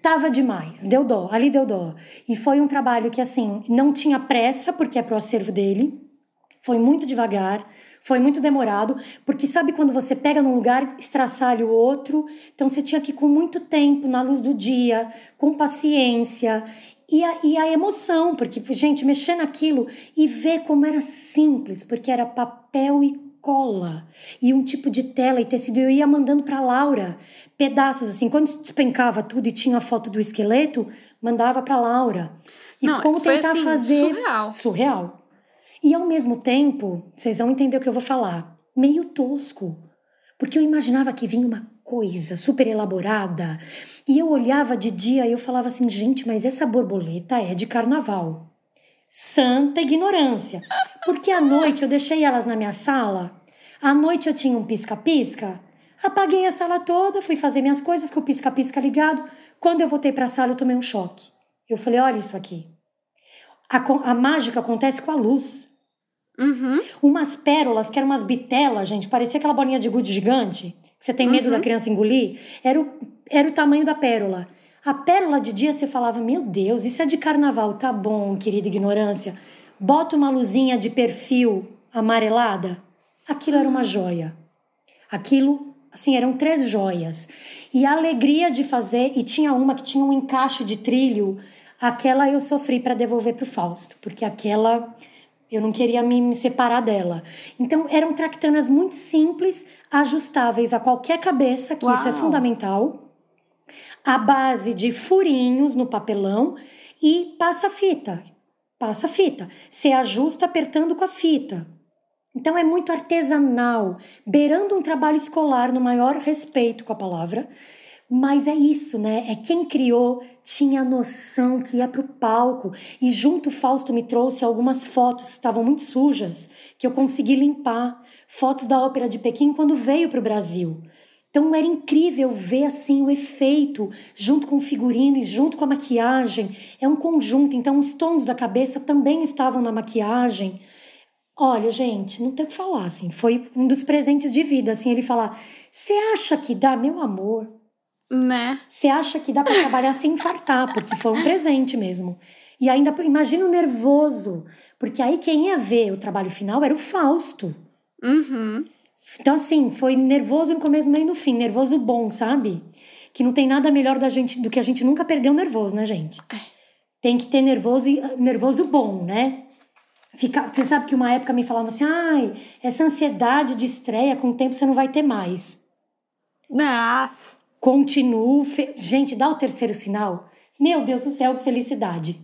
Tava demais, deu dó, ali deu dó. E foi um trabalho que assim, não tinha pressa porque é pro acervo dele. Foi muito devagar foi muito demorado, porque sabe quando você pega num lugar, estraçalha o outro? Então você tinha que ir com muito tempo, na luz do dia, com paciência. E a, e a emoção, porque, gente, mexer naquilo e ver como era simples, porque era papel e cola e um tipo de tela e tecido. Eu ia mandando para Laura pedaços assim. Quando despencava tudo e tinha a foto do esqueleto, mandava para Laura. E Não, como tentar assim, fazer surreal. surreal. E ao mesmo tempo, vocês vão entender o que eu vou falar, meio tosco. Porque eu imaginava que vinha uma coisa super elaborada. E eu olhava de dia e eu falava assim, gente, mas essa borboleta é de carnaval. Santa ignorância. Porque à noite eu deixei elas na minha sala. À noite eu tinha um pisca-pisca. Apaguei a sala toda, fui fazer minhas coisas com o pisca-pisca ligado. Quando eu voltei para a sala, eu tomei um choque. Eu falei: olha isso aqui. A, a mágica acontece com a luz. Uhum. Umas pérolas, que eram umas bitelas, gente, parecia aquela bolinha de gude gigante, que você tem medo uhum. da criança engolir. Era o, era o tamanho da pérola. A pérola de dia você falava, meu Deus, isso é de carnaval, tá bom, querida ignorância. Bota uma luzinha de perfil amarelada. Aquilo era uma joia. Aquilo, assim, eram três joias. E a alegria de fazer, e tinha uma que tinha um encaixe de trilho, aquela eu sofri para devolver para o Fausto, porque aquela eu não queria me, me separar dela. Então, eram tractanas muito simples, ajustáveis a qualquer cabeça, que Uau. isso é fundamental. A base de furinhos no papelão e passa-fita. Passa-fita. Você ajusta apertando com a fita. Então é muito artesanal, beirando um trabalho escolar no maior respeito com a palavra, mas é isso, né? É quem criou tinha noção que ia para o palco. E junto Fausto me trouxe algumas fotos que estavam muito sujas, que eu consegui limpar. Fotos da Ópera de Pequim quando veio para o Brasil. Então era incrível ver assim o efeito junto com o figurino e junto com a maquiagem. É um conjunto, então os tons da cabeça também estavam na maquiagem. Olha, gente, não tem o que falar, assim, foi um dos presentes de vida, assim, ele falar: "Você acha que dá, meu amor? Né? Você acha que dá para trabalhar sem infartar, porque foi um presente mesmo. E ainda, imagina o nervoso, porque aí quem ia ver o trabalho final era o Fausto. Uhum. Então, assim, foi nervoso no começo, meio no fim. Nervoso bom, sabe? Que não tem nada melhor da gente do que a gente nunca perdeu nervoso, né, gente? É. Tem que ter nervoso, nervoso bom, né? Fica, você sabe que uma época me falavam assim, ai, essa ansiedade de estreia, com o tempo você não vai ter mais. Ah, Continuo. Fe... Gente, dá o terceiro sinal. Meu Deus do céu, que felicidade.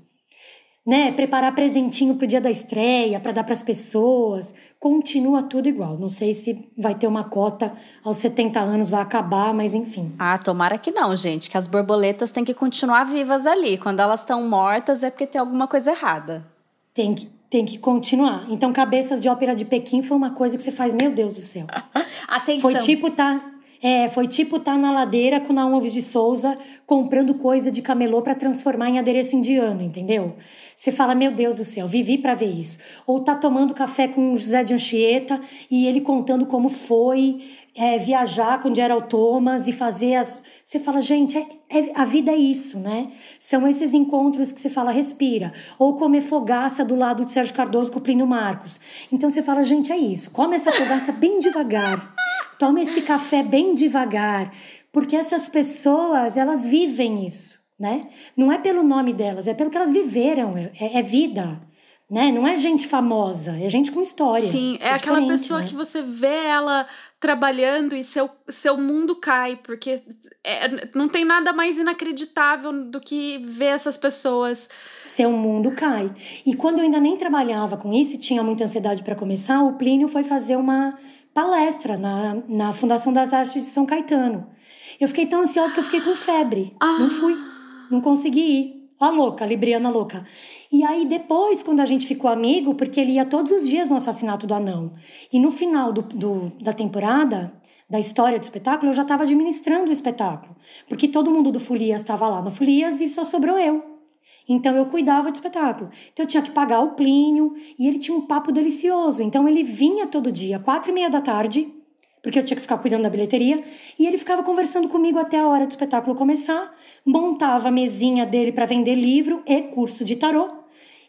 Né? Preparar presentinho pro dia da estreia, para dar para as pessoas. Continua tudo igual. Não sei se vai ter uma cota aos 70 anos, vai acabar, mas enfim. Ah, tomara que não, gente. Que as borboletas têm que continuar vivas ali. Quando elas estão mortas é porque tem alguma coisa errada. Tem que, tem que continuar. Então, Cabeças de Ópera de Pequim foi uma coisa que você faz, meu Deus do céu. <laughs> Atenção. Foi tipo, tá é, foi tipo tá na ladeira com Naum Alves de Souza comprando coisa de camelô para transformar em adereço indiano, entendeu? Você fala, meu Deus do céu, vivi para ver isso. Ou tá tomando café com José de Anchieta e ele contando como foi é, viajar com Gerald Thomas e fazer as. Você fala, gente, é, é, a vida é isso, né? São esses encontros que você fala, respira. Ou comer fogaça do lado de Sérgio Cardoso com o Plínio Marcos. Então você fala, gente, é isso. Come essa fogaça bem devagar. Tome esse café bem devagar, porque essas pessoas, elas vivem isso, né? Não é pelo nome delas, é pelo que elas viveram, é, é vida. Né? Não é gente famosa, é gente com história. Sim, é, é aquela pessoa né? que você vê ela trabalhando e seu, seu mundo cai, porque é, não tem nada mais inacreditável do que ver essas pessoas. Seu mundo cai. E quando eu ainda nem trabalhava com isso e tinha muita ansiedade para começar, o Plínio foi fazer uma palestra na, na Fundação das Artes de São Caetano. Eu fiquei tão ansiosa que eu fiquei com febre. Ah. Não fui, não consegui ir. A louca, a Libriana louca. E aí depois, quando a gente ficou amigo, porque ele ia todos os dias no assassinato do anão. E no final do, do da temporada, da história do espetáculo, eu já estava administrando o espetáculo. Porque todo mundo do Folias estava lá no Folias e só sobrou eu. Então eu cuidava do espetáculo. Então eu tinha que pagar o Plínio e ele tinha um papo delicioso. Então ele vinha todo dia, quatro e meia da tarde, porque eu tinha que ficar cuidando da bilheteria, e ele ficava conversando comigo até a hora do espetáculo começar, montava a mesinha dele para vender livro e curso de tarô.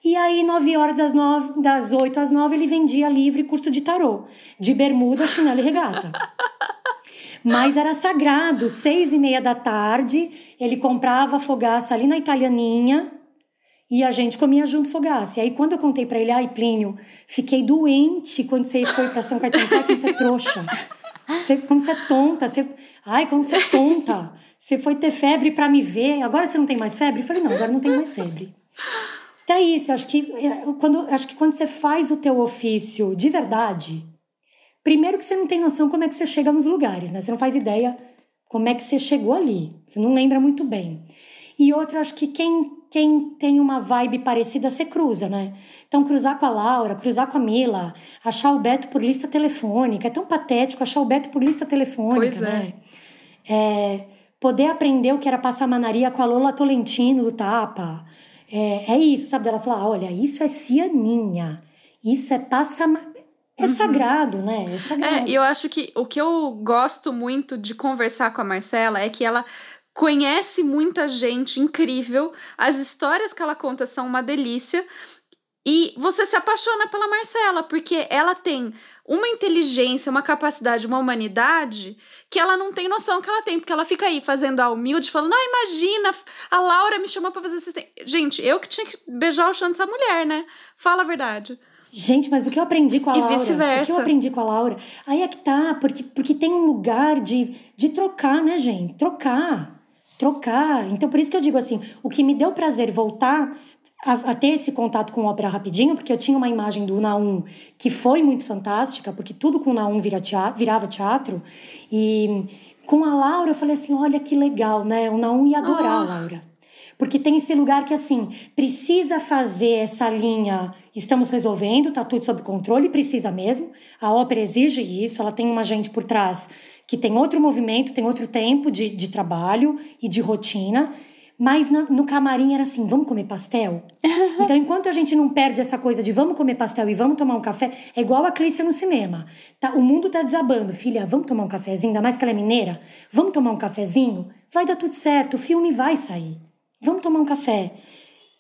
E aí, nove horas das, nove, das 8 às nove, ele vendia livro e curso de tarô, de bermuda, chinelo e regata. Mas era sagrado, seis e meia da tarde, ele comprava fogaça ali na Italianinha, e a gente comia junto fogaça. E aí, quando eu contei para ele, ai, Plínio, fiquei doente quando você foi para São Caetano. Ai, como você é trouxa. Você, como você é tonta. Você, ai, como você é tonta. Você foi ter febre para me ver. Agora você não tem mais febre? Eu falei, não, agora não tenho mais febre. Então é isso. Acho que é, quando, acho que quando você faz o teu ofício de verdade, primeiro que você não tem noção como é que você chega nos lugares, né? Você não faz ideia como é que você chegou ali. Você não lembra muito bem. E outra, acho que quem quem tem uma vibe parecida, você cruza, né? Então, cruzar com a Laura, cruzar com a Mila, achar o Beto por lista telefônica. É tão patético achar o Beto por lista telefônica, pois é. né? É, poder aprender o que era passar manaria com a Lola Tolentino do Tapa. É, é isso, sabe? Ela falar, olha, isso é cianinha, isso é passa... É uhum. sagrado, né? É sagrado. É, eu acho que o que eu gosto muito de conversar com a Marcela é que ela conhece muita gente incrível, as histórias que ela conta são uma delícia. E você se apaixona pela Marcela, porque ela tem uma inteligência, uma capacidade, uma humanidade que ela não tem noção que ela tem, porque ela fica aí fazendo a humilde, falando: "Não, imagina, a Laura me chamou para fazer assistente". Gente, eu que tinha que beijar o chão dessa mulher, né? Fala a verdade. Gente, mas o que eu aprendi com a e Laura? vice-versa. O que eu aprendi com a Laura? Aí é que tá, porque, porque tem um lugar de, de trocar, né, gente? Trocar. Trocar. Então, por isso que eu digo assim: o que me deu prazer voltar a, a, ter esse contato com ópera rapidinho, porque eu tinha uma imagem do Naum que foi muito fantástica, porque tudo com o Naum vira teatro, virava teatro. E com a Laura eu falei assim: olha que legal, né? O Naum ia adorar oh. a Laura. Porque tem esse lugar que, assim, precisa fazer essa linha. Estamos resolvendo, tá tudo sob controle, precisa mesmo. A ópera exige isso, ela tem uma gente por trás que tem outro movimento, tem outro tempo de, de trabalho e de rotina. Mas no, no camarim era assim: vamos comer pastel? <laughs> então, enquanto a gente não perde essa coisa de vamos comer pastel e vamos tomar um café, é igual a Clícia no cinema. Tá, o mundo tá desabando. Filha, vamos tomar um cafezinho, ainda mais que ela é mineira? Vamos tomar um cafezinho? Vai dar tudo certo, o filme vai sair. Vamos tomar um café.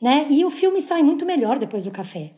Né? E o filme sai muito melhor depois do café.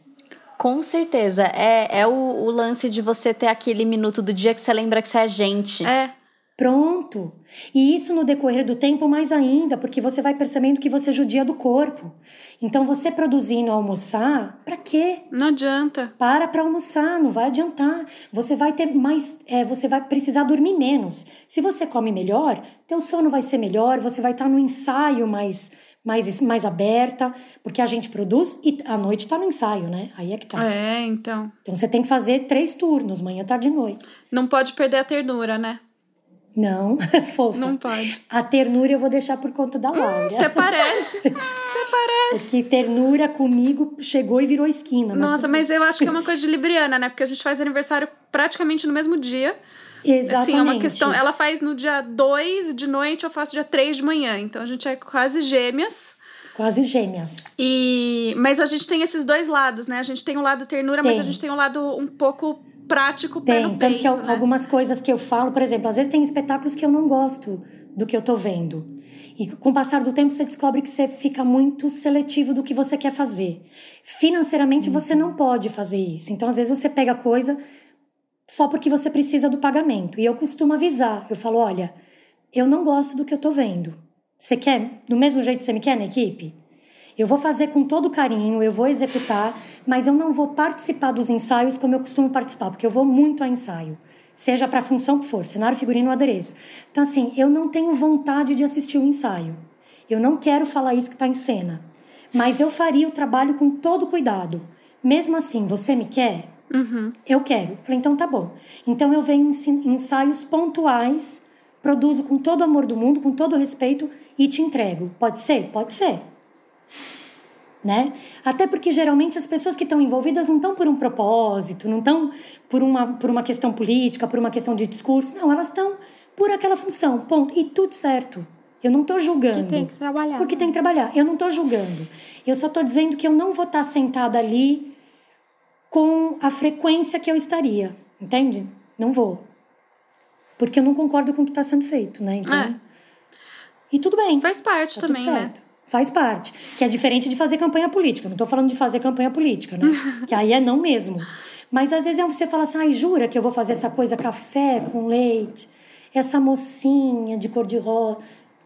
Com certeza. É, é o, o lance de você ter aquele minuto do dia que você lembra que você é gente. É. Pronto. E isso no decorrer do tempo mais ainda, porque você vai percebendo que você judia do corpo. Então você produzindo almoçar, para quê? Não adianta. Para para almoçar, não vai adiantar. Você vai ter mais, é, você vai precisar dormir menos. Se você come melhor, teu sono vai ser melhor, você vai estar tá no ensaio mais mais, mais aberta, porque a gente produz e a noite tá no ensaio, né? Aí é que tá. É, então. Então você tem que fazer três turnos, manhã, tarde e noite. Não pode perder a ternura, né? Não, <laughs> fofa. Não pode. A ternura eu vou deixar por conta da Laura. Até parece. <laughs> Até parece. Porque ternura comigo chegou e virou esquina. Nossa, mas, mas eu acho que é uma coisa de Libriana, né? Porque a gente faz aniversário praticamente no mesmo dia. Exatamente. Assim, é uma questão. Ela faz no dia 2 de noite, eu faço dia 3 de manhã. Então a gente é quase gêmeas. Quase gêmeas. E mas a gente tem esses dois lados, né? A gente tem o lado ternura, tem. mas a gente tem o lado um pouco prático tem, pé tanto que né? algumas coisas que eu falo, por exemplo, às vezes tem espetáculos que eu não gosto do que eu tô vendo. E com o passar do tempo você descobre que você fica muito seletivo do que você quer fazer. Financeiramente uhum. você não pode fazer isso. Então às vezes você pega coisa só porque você precisa do pagamento. E eu costumo avisar, eu falo, olha, eu não gosto do que eu tô vendo. Você quer do mesmo jeito que você me quer na equipe? Eu vou fazer com todo carinho, eu vou executar, mas eu não vou participar dos ensaios como eu costumo participar, porque eu vou muito a ensaio, seja para função que for, cenário, figurino ou adereço. Então, assim, eu não tenho vontade de assistir o um ensaio. Eu não quero falar isso que está em cena, mas eu faria o trabalho com todo cuidado. Mesmo assim, você me quer? Uhum. Eu quero. Falei, então tá bom. Então eu venho em ensaios pontuais, produzo com todo o amor do mundo, com todo o respeito e te entrego. Pode ser? Pode ser né? Até porque geralmente as pessoas que estão envolvidas não estão por um propósito, não estão por uma, por uma questão política, por uma questão de discurso, não, elas estão por aquela função, ponto. E tudo certo. Eu não estou julgando. Porque tem que trabalhar. Porque tem que trabalhar. Eu não estou julgando. Eu só estou dizendo que eu não vou estar sentada ali com a frequência que eu estaria. Entende? Não vou. Porque eu não concordo com o que está sendo feito, né? Então. É. E tudo bem. Faz parte tá também, né? Faz parte. Que é diferente de fazer campanha política. Não estou falando de fazer campanha política, né? <laughs> que aí é não mesmo. Mas às vezes é você fala assim, ai, jura que eu vou fazer essa coisa café com leite? Essa mocinha de cor-de-rosa.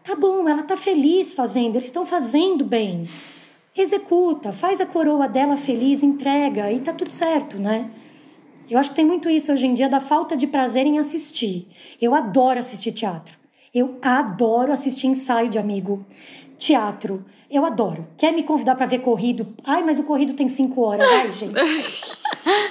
Tá bom, ela tá feliz fazendo, eles estão fazendo bem. Executa, faz a coroa dela feliz, entrega e tá tudo certo, né? Eu acho que tem muito isso hoje em dia da falta de prazer em assistir. Eu adoro assistir teatro. Eu adoro assistir ensaio de amigo. Teatro, eu adoro. Quer me convidar para ver corrido? Ai, mas o corrido tem cinco horas. Ai, gente.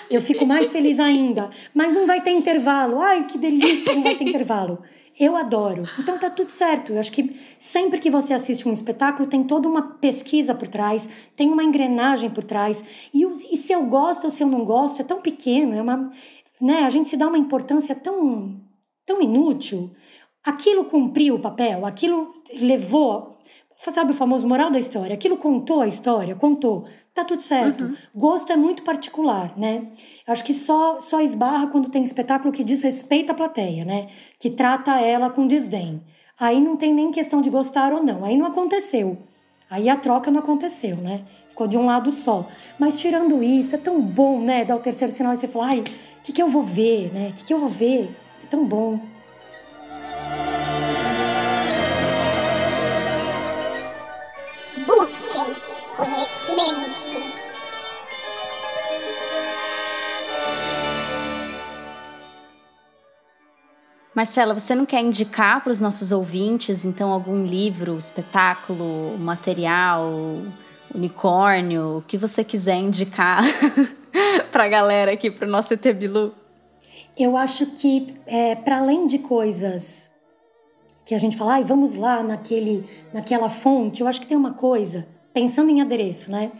Eu fico mais feliz ainda. Mas não vai ter intervalo. Ai, que delícia, não vai ter intervalo. Eu adoro. Então tá tudo certo. Eu acho que sempre que você assiste um espetáculo, tem toda uma pesquisa por trás, tem uma engrenagem por trás. E, e se eu gosto ou se eu não gosto, é tão pequeno, é uma. Né, a gente se dá uma importância tão, tão inútil. Aquilo cumpriu o papel, aquilo levou Sabe o famoso moral da história? Aquilo contou a história, contou. Tá tudo certo. Uhum. Gosto é muito particular, né? Acho que só, só esbarra quando tem espetáculo que diz respeito à plateia, né? Que trata ela com desdém. Aí não tem nem questão de gostar ou não. Aí não aconteceu. Aí a troca não aconteceu, né? Ficou de um lado só. Mas tirando isso, é tão bom, né? Dar o terceiro sinal e você falar, ai, o que, que eu vou ver, né? O que, que eu vou ver? É tão bom. Busquem conhecimento. Marcela, você não quer indicar para os nossos ouvintes, então, algum livro, espetáculo, material, unicórnio, o que você quiser indicar <laughs> para a galera aqui, para o nosso ET Bilu? Eu acho que, é, para além de coisas que a gente fala, ah, vamos lá naquele, naquela fonte, eu acho que tem uma coisa, pensando em adereço, né?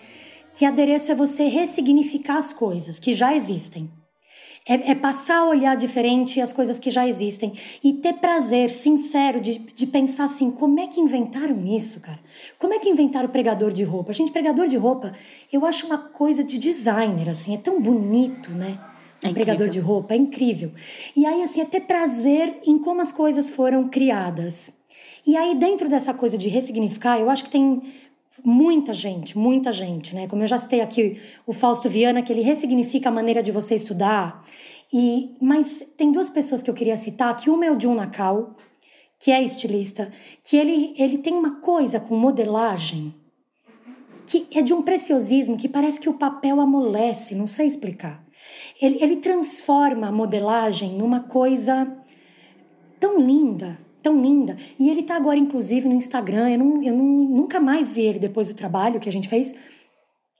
Que adereço é você ressignificar as coisas que já existem. É, é, passar a olhar diferente as coisas que já existem e ter prazer sincero de, de pensar assim: como é que inventaram isso, cara? Como é que inventaram o pregador de roupa? Gente, pregador de roupa, eu acho uma coisa de designer, assim, é tão bonito, né? Um é pregador de roupa, é incrível. E aí, assim, é ter prazer em como as coisas foram criadas. E aí, dentro dessa coisa de ressignificar, eu acho que tem muita gente, muita gente, né? Como eu já citei aqui o Fausto Viana, que ele ressignifica a maneira de você estudar. E mas tem duas pessoas que eu queria citar, que uma é o Jun Nakao, que é estilista, que ele ele tem uma coisa com modelagem que é de um preciosismo que parece que o papel amolece, não sei explicar. Ele, ele transforma a modelagem numa coisa tão linda, tão linda. E ele tá agora, inclusive, no Instagram. Eu, não, eu não, nunca mais vi ele depois do trabalho que a gente fez,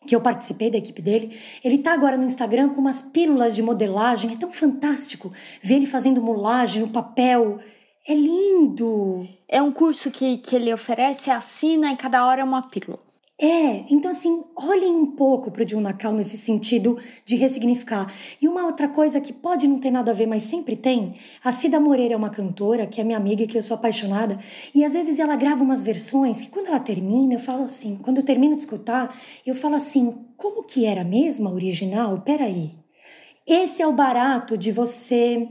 que eu participei da equipe dele. Ele tá agora no Instagram com umas pílulas de modelagem. É tão fantástico ver ele fazendo molagem no papel. É lindo! É um curso que, que ele oferece, assina e cada hora é uma pílula. É, então assim, olhem um pouco para o Jun Nakal nesse sentido de ressignificar. E uma outra coisa que pode não ter nada a ver, mas sempre tem, a Cida Moreira é uma cantora, que é minha amiga e que eu sou apaixonada, e às vezes ela grava umas versões que quando ela termina, eu falo assim, quando eu termino de escutar, eu falo assim, como que era mesmo a original? Peraí. Esse é o barato de você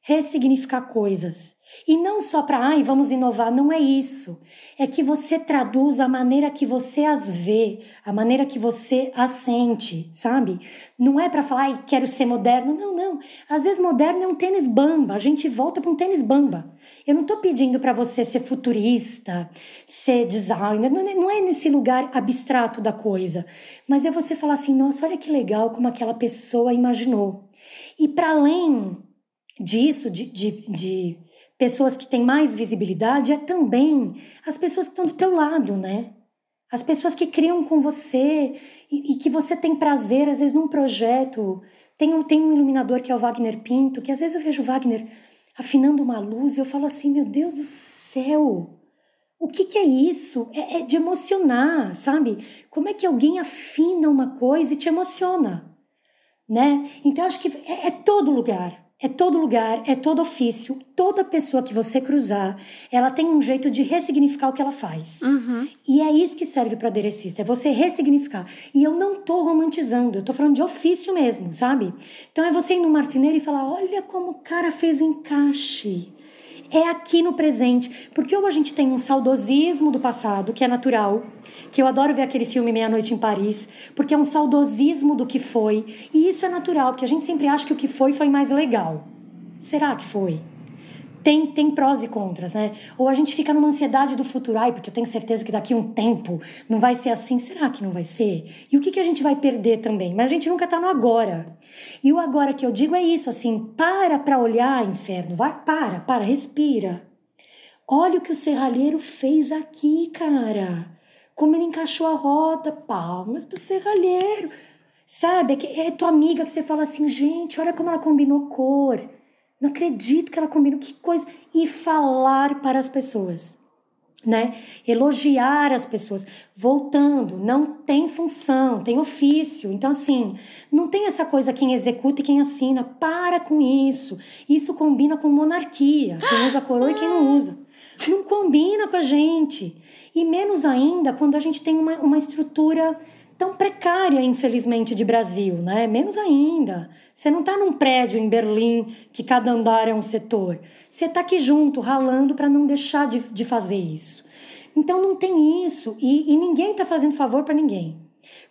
ressignificar coisas. E não só para, ai, vamos inovar, não é isso. É que você traduz a maneira que você as vê, a maneira que você as sente, sabe? Não é para falar, ai, quero ser moderno. Não, não. Às vezes moderno é um tênis bamba, a gente volta para um tênis bamba. Eu não estou pedindo para você ser futurista, ser designer, não é, não é nesse lugar abstrato da coisa. Mas é você falar assim, nossa, olha que legal como aquela pessoa imaginou. E para além disso, de, de, de pessoas que têm mais visibilidade é também as pessoas que estão do teu lado, né? As pessoas que criam com você e, e, que você tem prazer, às vezes, num projeto. Tem, tem um iluminador que é o Wagner Pinto, que às vezes eu vejo o Wagner afinando uma luz e eu falo assim: meu Deus do céu, o que, que é isso? É, é de emocionar, sabe? Como é que alguém afina uma coisa e te emociona? Né? Então, acho que é, é todo lugar. É todo lugar, é todo ofício, toda pessoa que você cruzar, ela tem um jeito de ressignificar o que ela faz. Uhum. E é isso que serve para aderecista, é você ressignificar. E eu não tô romantizando, eu tô falando de ofício mesmo, sabe? Então é você ir no marceneiro e falar: olha como o cara fez o encaixe é aqui no presente. Porque ou a gente tem um saudosismo do passado, que é natural, que eu adoro ver aquele filme Meia-Noite em Paris, porque é um saudosismo do que foi. E isso é natural, porque a gente sempre acha que o que foi foi mais legal. Será que foi? Tem, tem prós e contras, né? Ou a gente fica numa ansiedade do futuro, ai, porque eu tenho certeza que daqui a um tempo não vai ser assim. Será que não vai ser? E o que, que a gente vai perder também? Mas a gente nunca tá no agora. E o agora que eu digo é isso, assim, para para olhar, inferno, vai, para, para, respira. Olha o que o serralheiro fez aqui, cara. Como ele encaixou a roda, palmas pro serralheiro. Sabe, é, é tua amiga que você fala assim, gente, olha como ela combinou cor. Não acredito que ela combinou, que coisa. E falar para as pessoas, né? Elogiar as pessoas. Voltando, não tem função, tem ofício. Então, assim, não tem essa coisa quem executa e quem assina. Para com isso. Isso combina com monarquia. Quem usa coroa e quem não usa. Não combina com a gente. E menos ainda quando a gente tem uma, uma estrutura tão precária, infelizmente, de Brasil, né? Menos ainda. Você não está num prédio em Berlim que cada andar é um setor. Você está aqui junto, ralando para não deixar de, de fazer isso. Então não tem isso. E, e ninguém está fazendo favor para ninguém.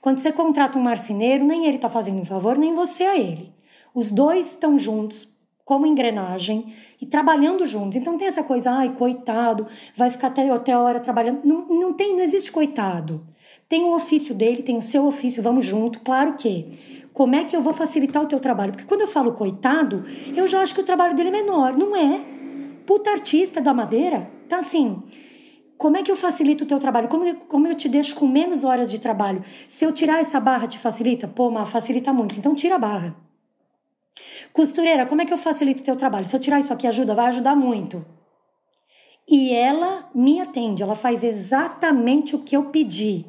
Quando você contrata um marceneiro, nem ele está fazendo um favor, nem você a ele. Os dois estão juntos, como engrenagem, e trabalhando juntos. Então tem essa coisa, ai, coitado, vai ficar até, até a hora trabalhando. Não, não tem, não existe coitado. Tem o ofício dele, tem o seu ofício, vamos junto. Claro que como é que eu vou facilitar o teu trabalho? Porque quando eu falo coitado, eu já acho que o trabalho dele é menor. Não é. Puta artista da madeira. Então, assim, como é que eu facilito o teu trabalho? Como, eu, como eu te deixo com menos horas de trabalho? Se eu tirar essa barra, te facilita? Pô, mas facilita muito. Então, tira a barra. Costureira, como é que eu facilito o teu trabalho? Se eu tirar isso aqui, ajuda? Vai ajudar muito. E ela me atende, ela faz exatamente o que eu pedi.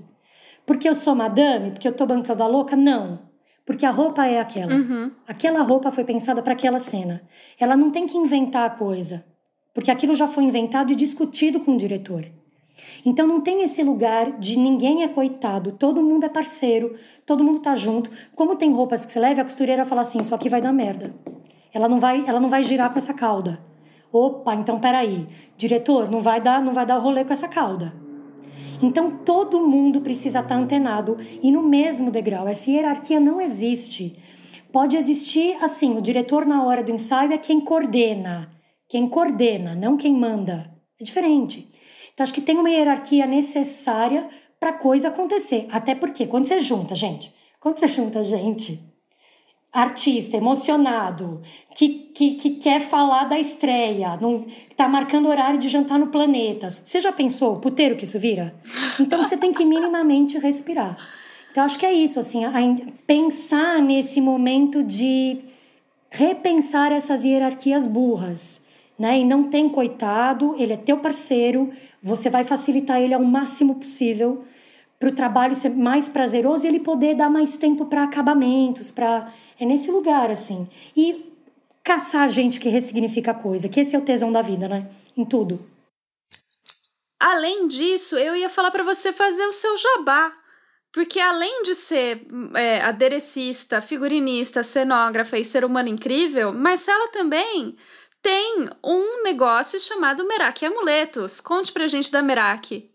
Porque eu sou madame? Porque eu tô bancando a louca? Não. Porque a roupa é aquela. Uhum. Aquela roupa foi pensada para aquela cena. Ela não tem que inventar a coisa, porque aquilo já foi inventado e discutido com o diretor. Então não tem esse lugar de ninguém é coitado, todo mundo é parceiro, todo mundo tá junto. Como tem roupas que você leva, a costureira fala assim: "Isso aqui vai dar merda". Ela não vai, ela não vai girar com essa cauda. Opa, então peraí. Diretor, não vai dar, não vai dar o rolê com essa cauda. Então todo mundo precisa estar antenado e no mesmo degrau. Essa hierarquia não existe. Pode existir assim: o diretor na hora do ensaio é quem coordena, quem coordena, não quem manda. É diferente. Então acho que tem uma hierarquia necessária para coisa acontecer. Até porque quando você junta, gente, quando você junta gente artista emocionado, que, que, que quer falar da estreia, não, tá marcando horário de jantar no Planetas. Você já pensou o puteiro que isso vira? Então você tem que minimamente respirar. Então acho que é isso, assim, a, a, pensar nesse momento de repensar essas hierarquias burras. Né? E não tem coitado, ele é teu parceiro, você vai facilitar ele ao máximo possível para o trabalho ser mais prazeroso e ele poder dar mais tempo para acabamentos, para é nesse lugar, assim. E caçar gente que ressignifica a coisa, que esse é o tesão da vida, né? Em tudo. Além disso, eu ia falar para você fazer o seu jabá. Porque além de ser é, aderecista, figurinista, cenógrafa e ser humano incrível, Marcela também tem um negócio chamado Merak Amuletos. Conte pra gente da Merak.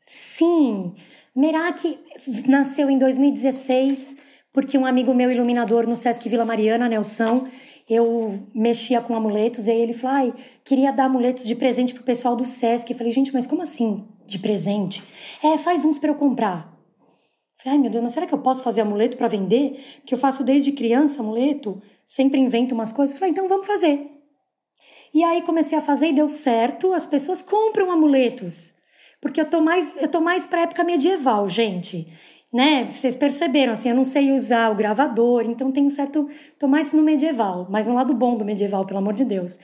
Sim, Merak nasceu em 2016 porque um amigo meu iluminador no Sesc Vila Mariana, Nelson, eu mexia com amuletos, e aí ele falou, ai, queria dar amuletos de presente pro pessoal do Sesc. Eu falei, gente, mas como assim de presente? É, faz uns para eu comprar. Eu falei, ai meu Deus, mas será que eu posso fazer amuleto para vender? Que eu faço desde criança amuleto, sempre invento umas coisas. Eu falei, então vamos fazer. E aí comecei a fazer e deu certo, as pessoas compram amuletos. Porque eu tô mais, eu tô mais pra época medieval, gente né? Vocês perceberam, assim, eu não sei usar o gravador, então tem um certo. tô mais no medieval, mais um lado bom do medieval, pelo amor de Deus.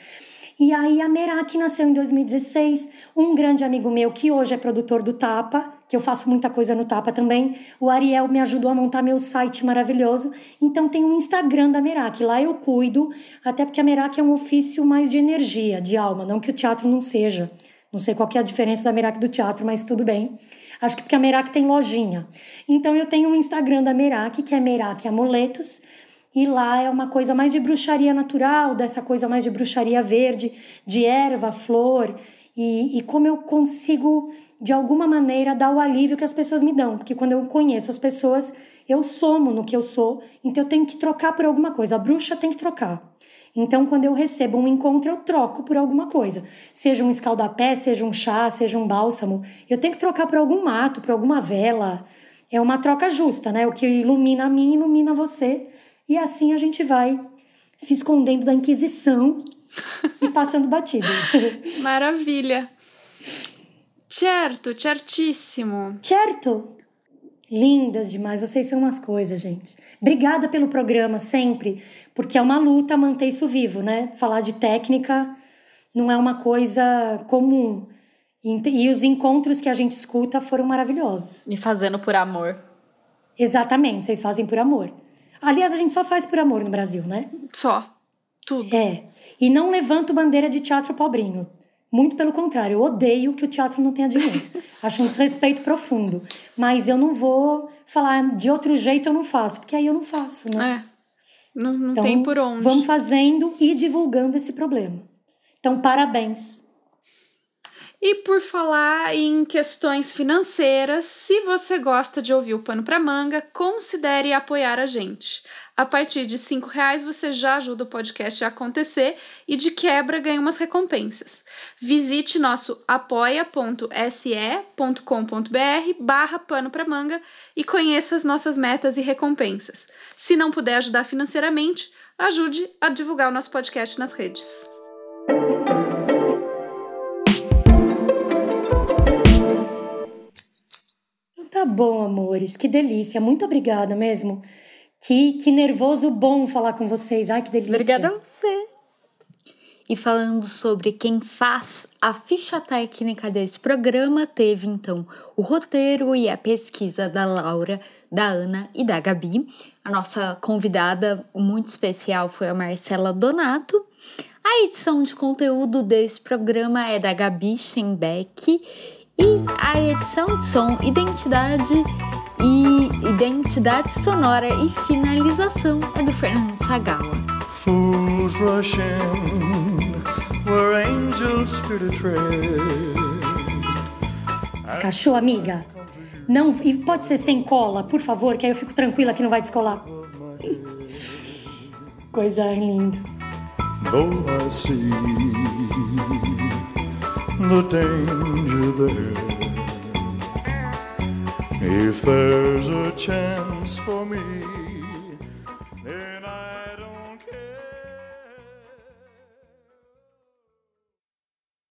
E aí a Merak nasceu em 2016, um grande amigo meu que hoje é produtor do Tapa, que eu faço muita coisa no Tapa também, o Ariel me ajudou a montar meu site maravilhoso, então tem um Instagram da Merak, lá eu cuido, até porque a Merak é um ofício mais de energia, de alma, não que o teatro não seja. Não sei qual é a diferença da Merak do teatro, mas tudo bem. Acho que porque a Merak tem lojinha. Então eu tenho um Instagram da Merak, que é Merak Amuletos, e lá é uma coisa mais de bruxaria natural, dessa coisa mais de bruxaria verde, de erva, flor, e, e como eu consigo, de alguma maneira, dar o alívio que as pessoas me dão. Porque quando eu conheço as pessoas, eu somo no que eu sou, então eu tenho que trocar por alguma coisa. A bruxa tem que trocar. Então, quando eu recebo um encontro, eu troco por alguma coisa. Seja um escaldapé, seja um chá, seja um bálsamo. Eu tenho que trocar por algum mato, por alguma vela. É uma troca justa, né? O que ilumina a mim, ilumina você. E assim a gente vai se escondendo da Inquisição e passando batido. <laughs> Maravilha. Certo, certíssimo. Certo. Lindas demais, vocês são umas coisas, gente. Obrigada pelo programa sempre, porque é uma luta manter isso vivo, né? Falar de técnica não é uma coisa comum. E os encontros que a gente escuta foram maravilhosos. E fazendo por amor. Exatamente, vocês fazem por amor. Aliás, a gente só faz por amor no Brasil, né? Só. Tudo. É. E não levanto bandeira de teatro pobrinho. Muito pelo contrário, eu odeio que o teatro não tenha dinheiro. <laughs> Acho um desrespeito profundo. Mas eu não vou falar de outro jeito eu não faço, porque aí eu não faço, né? É. Não, não então, tem por onde. Vamos fazendo e divulgando esse problema. Então, parabéns. E por falar em questões financeiras, se você gosta de ouvir o Pano para Manga, considere apoiar a gente. A partir de R$ reais você já ajuda o podcast a acontecer e de quebra ganha umas recompensas. Visite nosso apoia.se.com.br barra pano pra manga e conheça as nossas metas e recompensas. Se não puder ajudar financeiramente, ajude a divulgar o nosso podcast nas redes. Tá bom, amores, que delícia. Muito obrigada mesmo. Que, que nervoso bom falar com vocês. Ai, que delícia. Obrigada a você. E falando sobre quem faz a ficha técnica desse programa, teve então o roteiro e a pesquisa da Laura, da Ana e da Gabi. A nossa convidada muito especial foi a Marcela Donato. A edição de conteúdo desse programa é da Gabi Schenbeck e a edição de som, identidade e identidade sonora e finalização é do Fernando Sagala. Fools rush in, where angels fear to tread. Cachorro, amiga. Não, e pode ser sem cola, por favor, que aí eu fico tranquila que não vai descolar. Coisa linda. Though I see the danger there. If there's a chance for me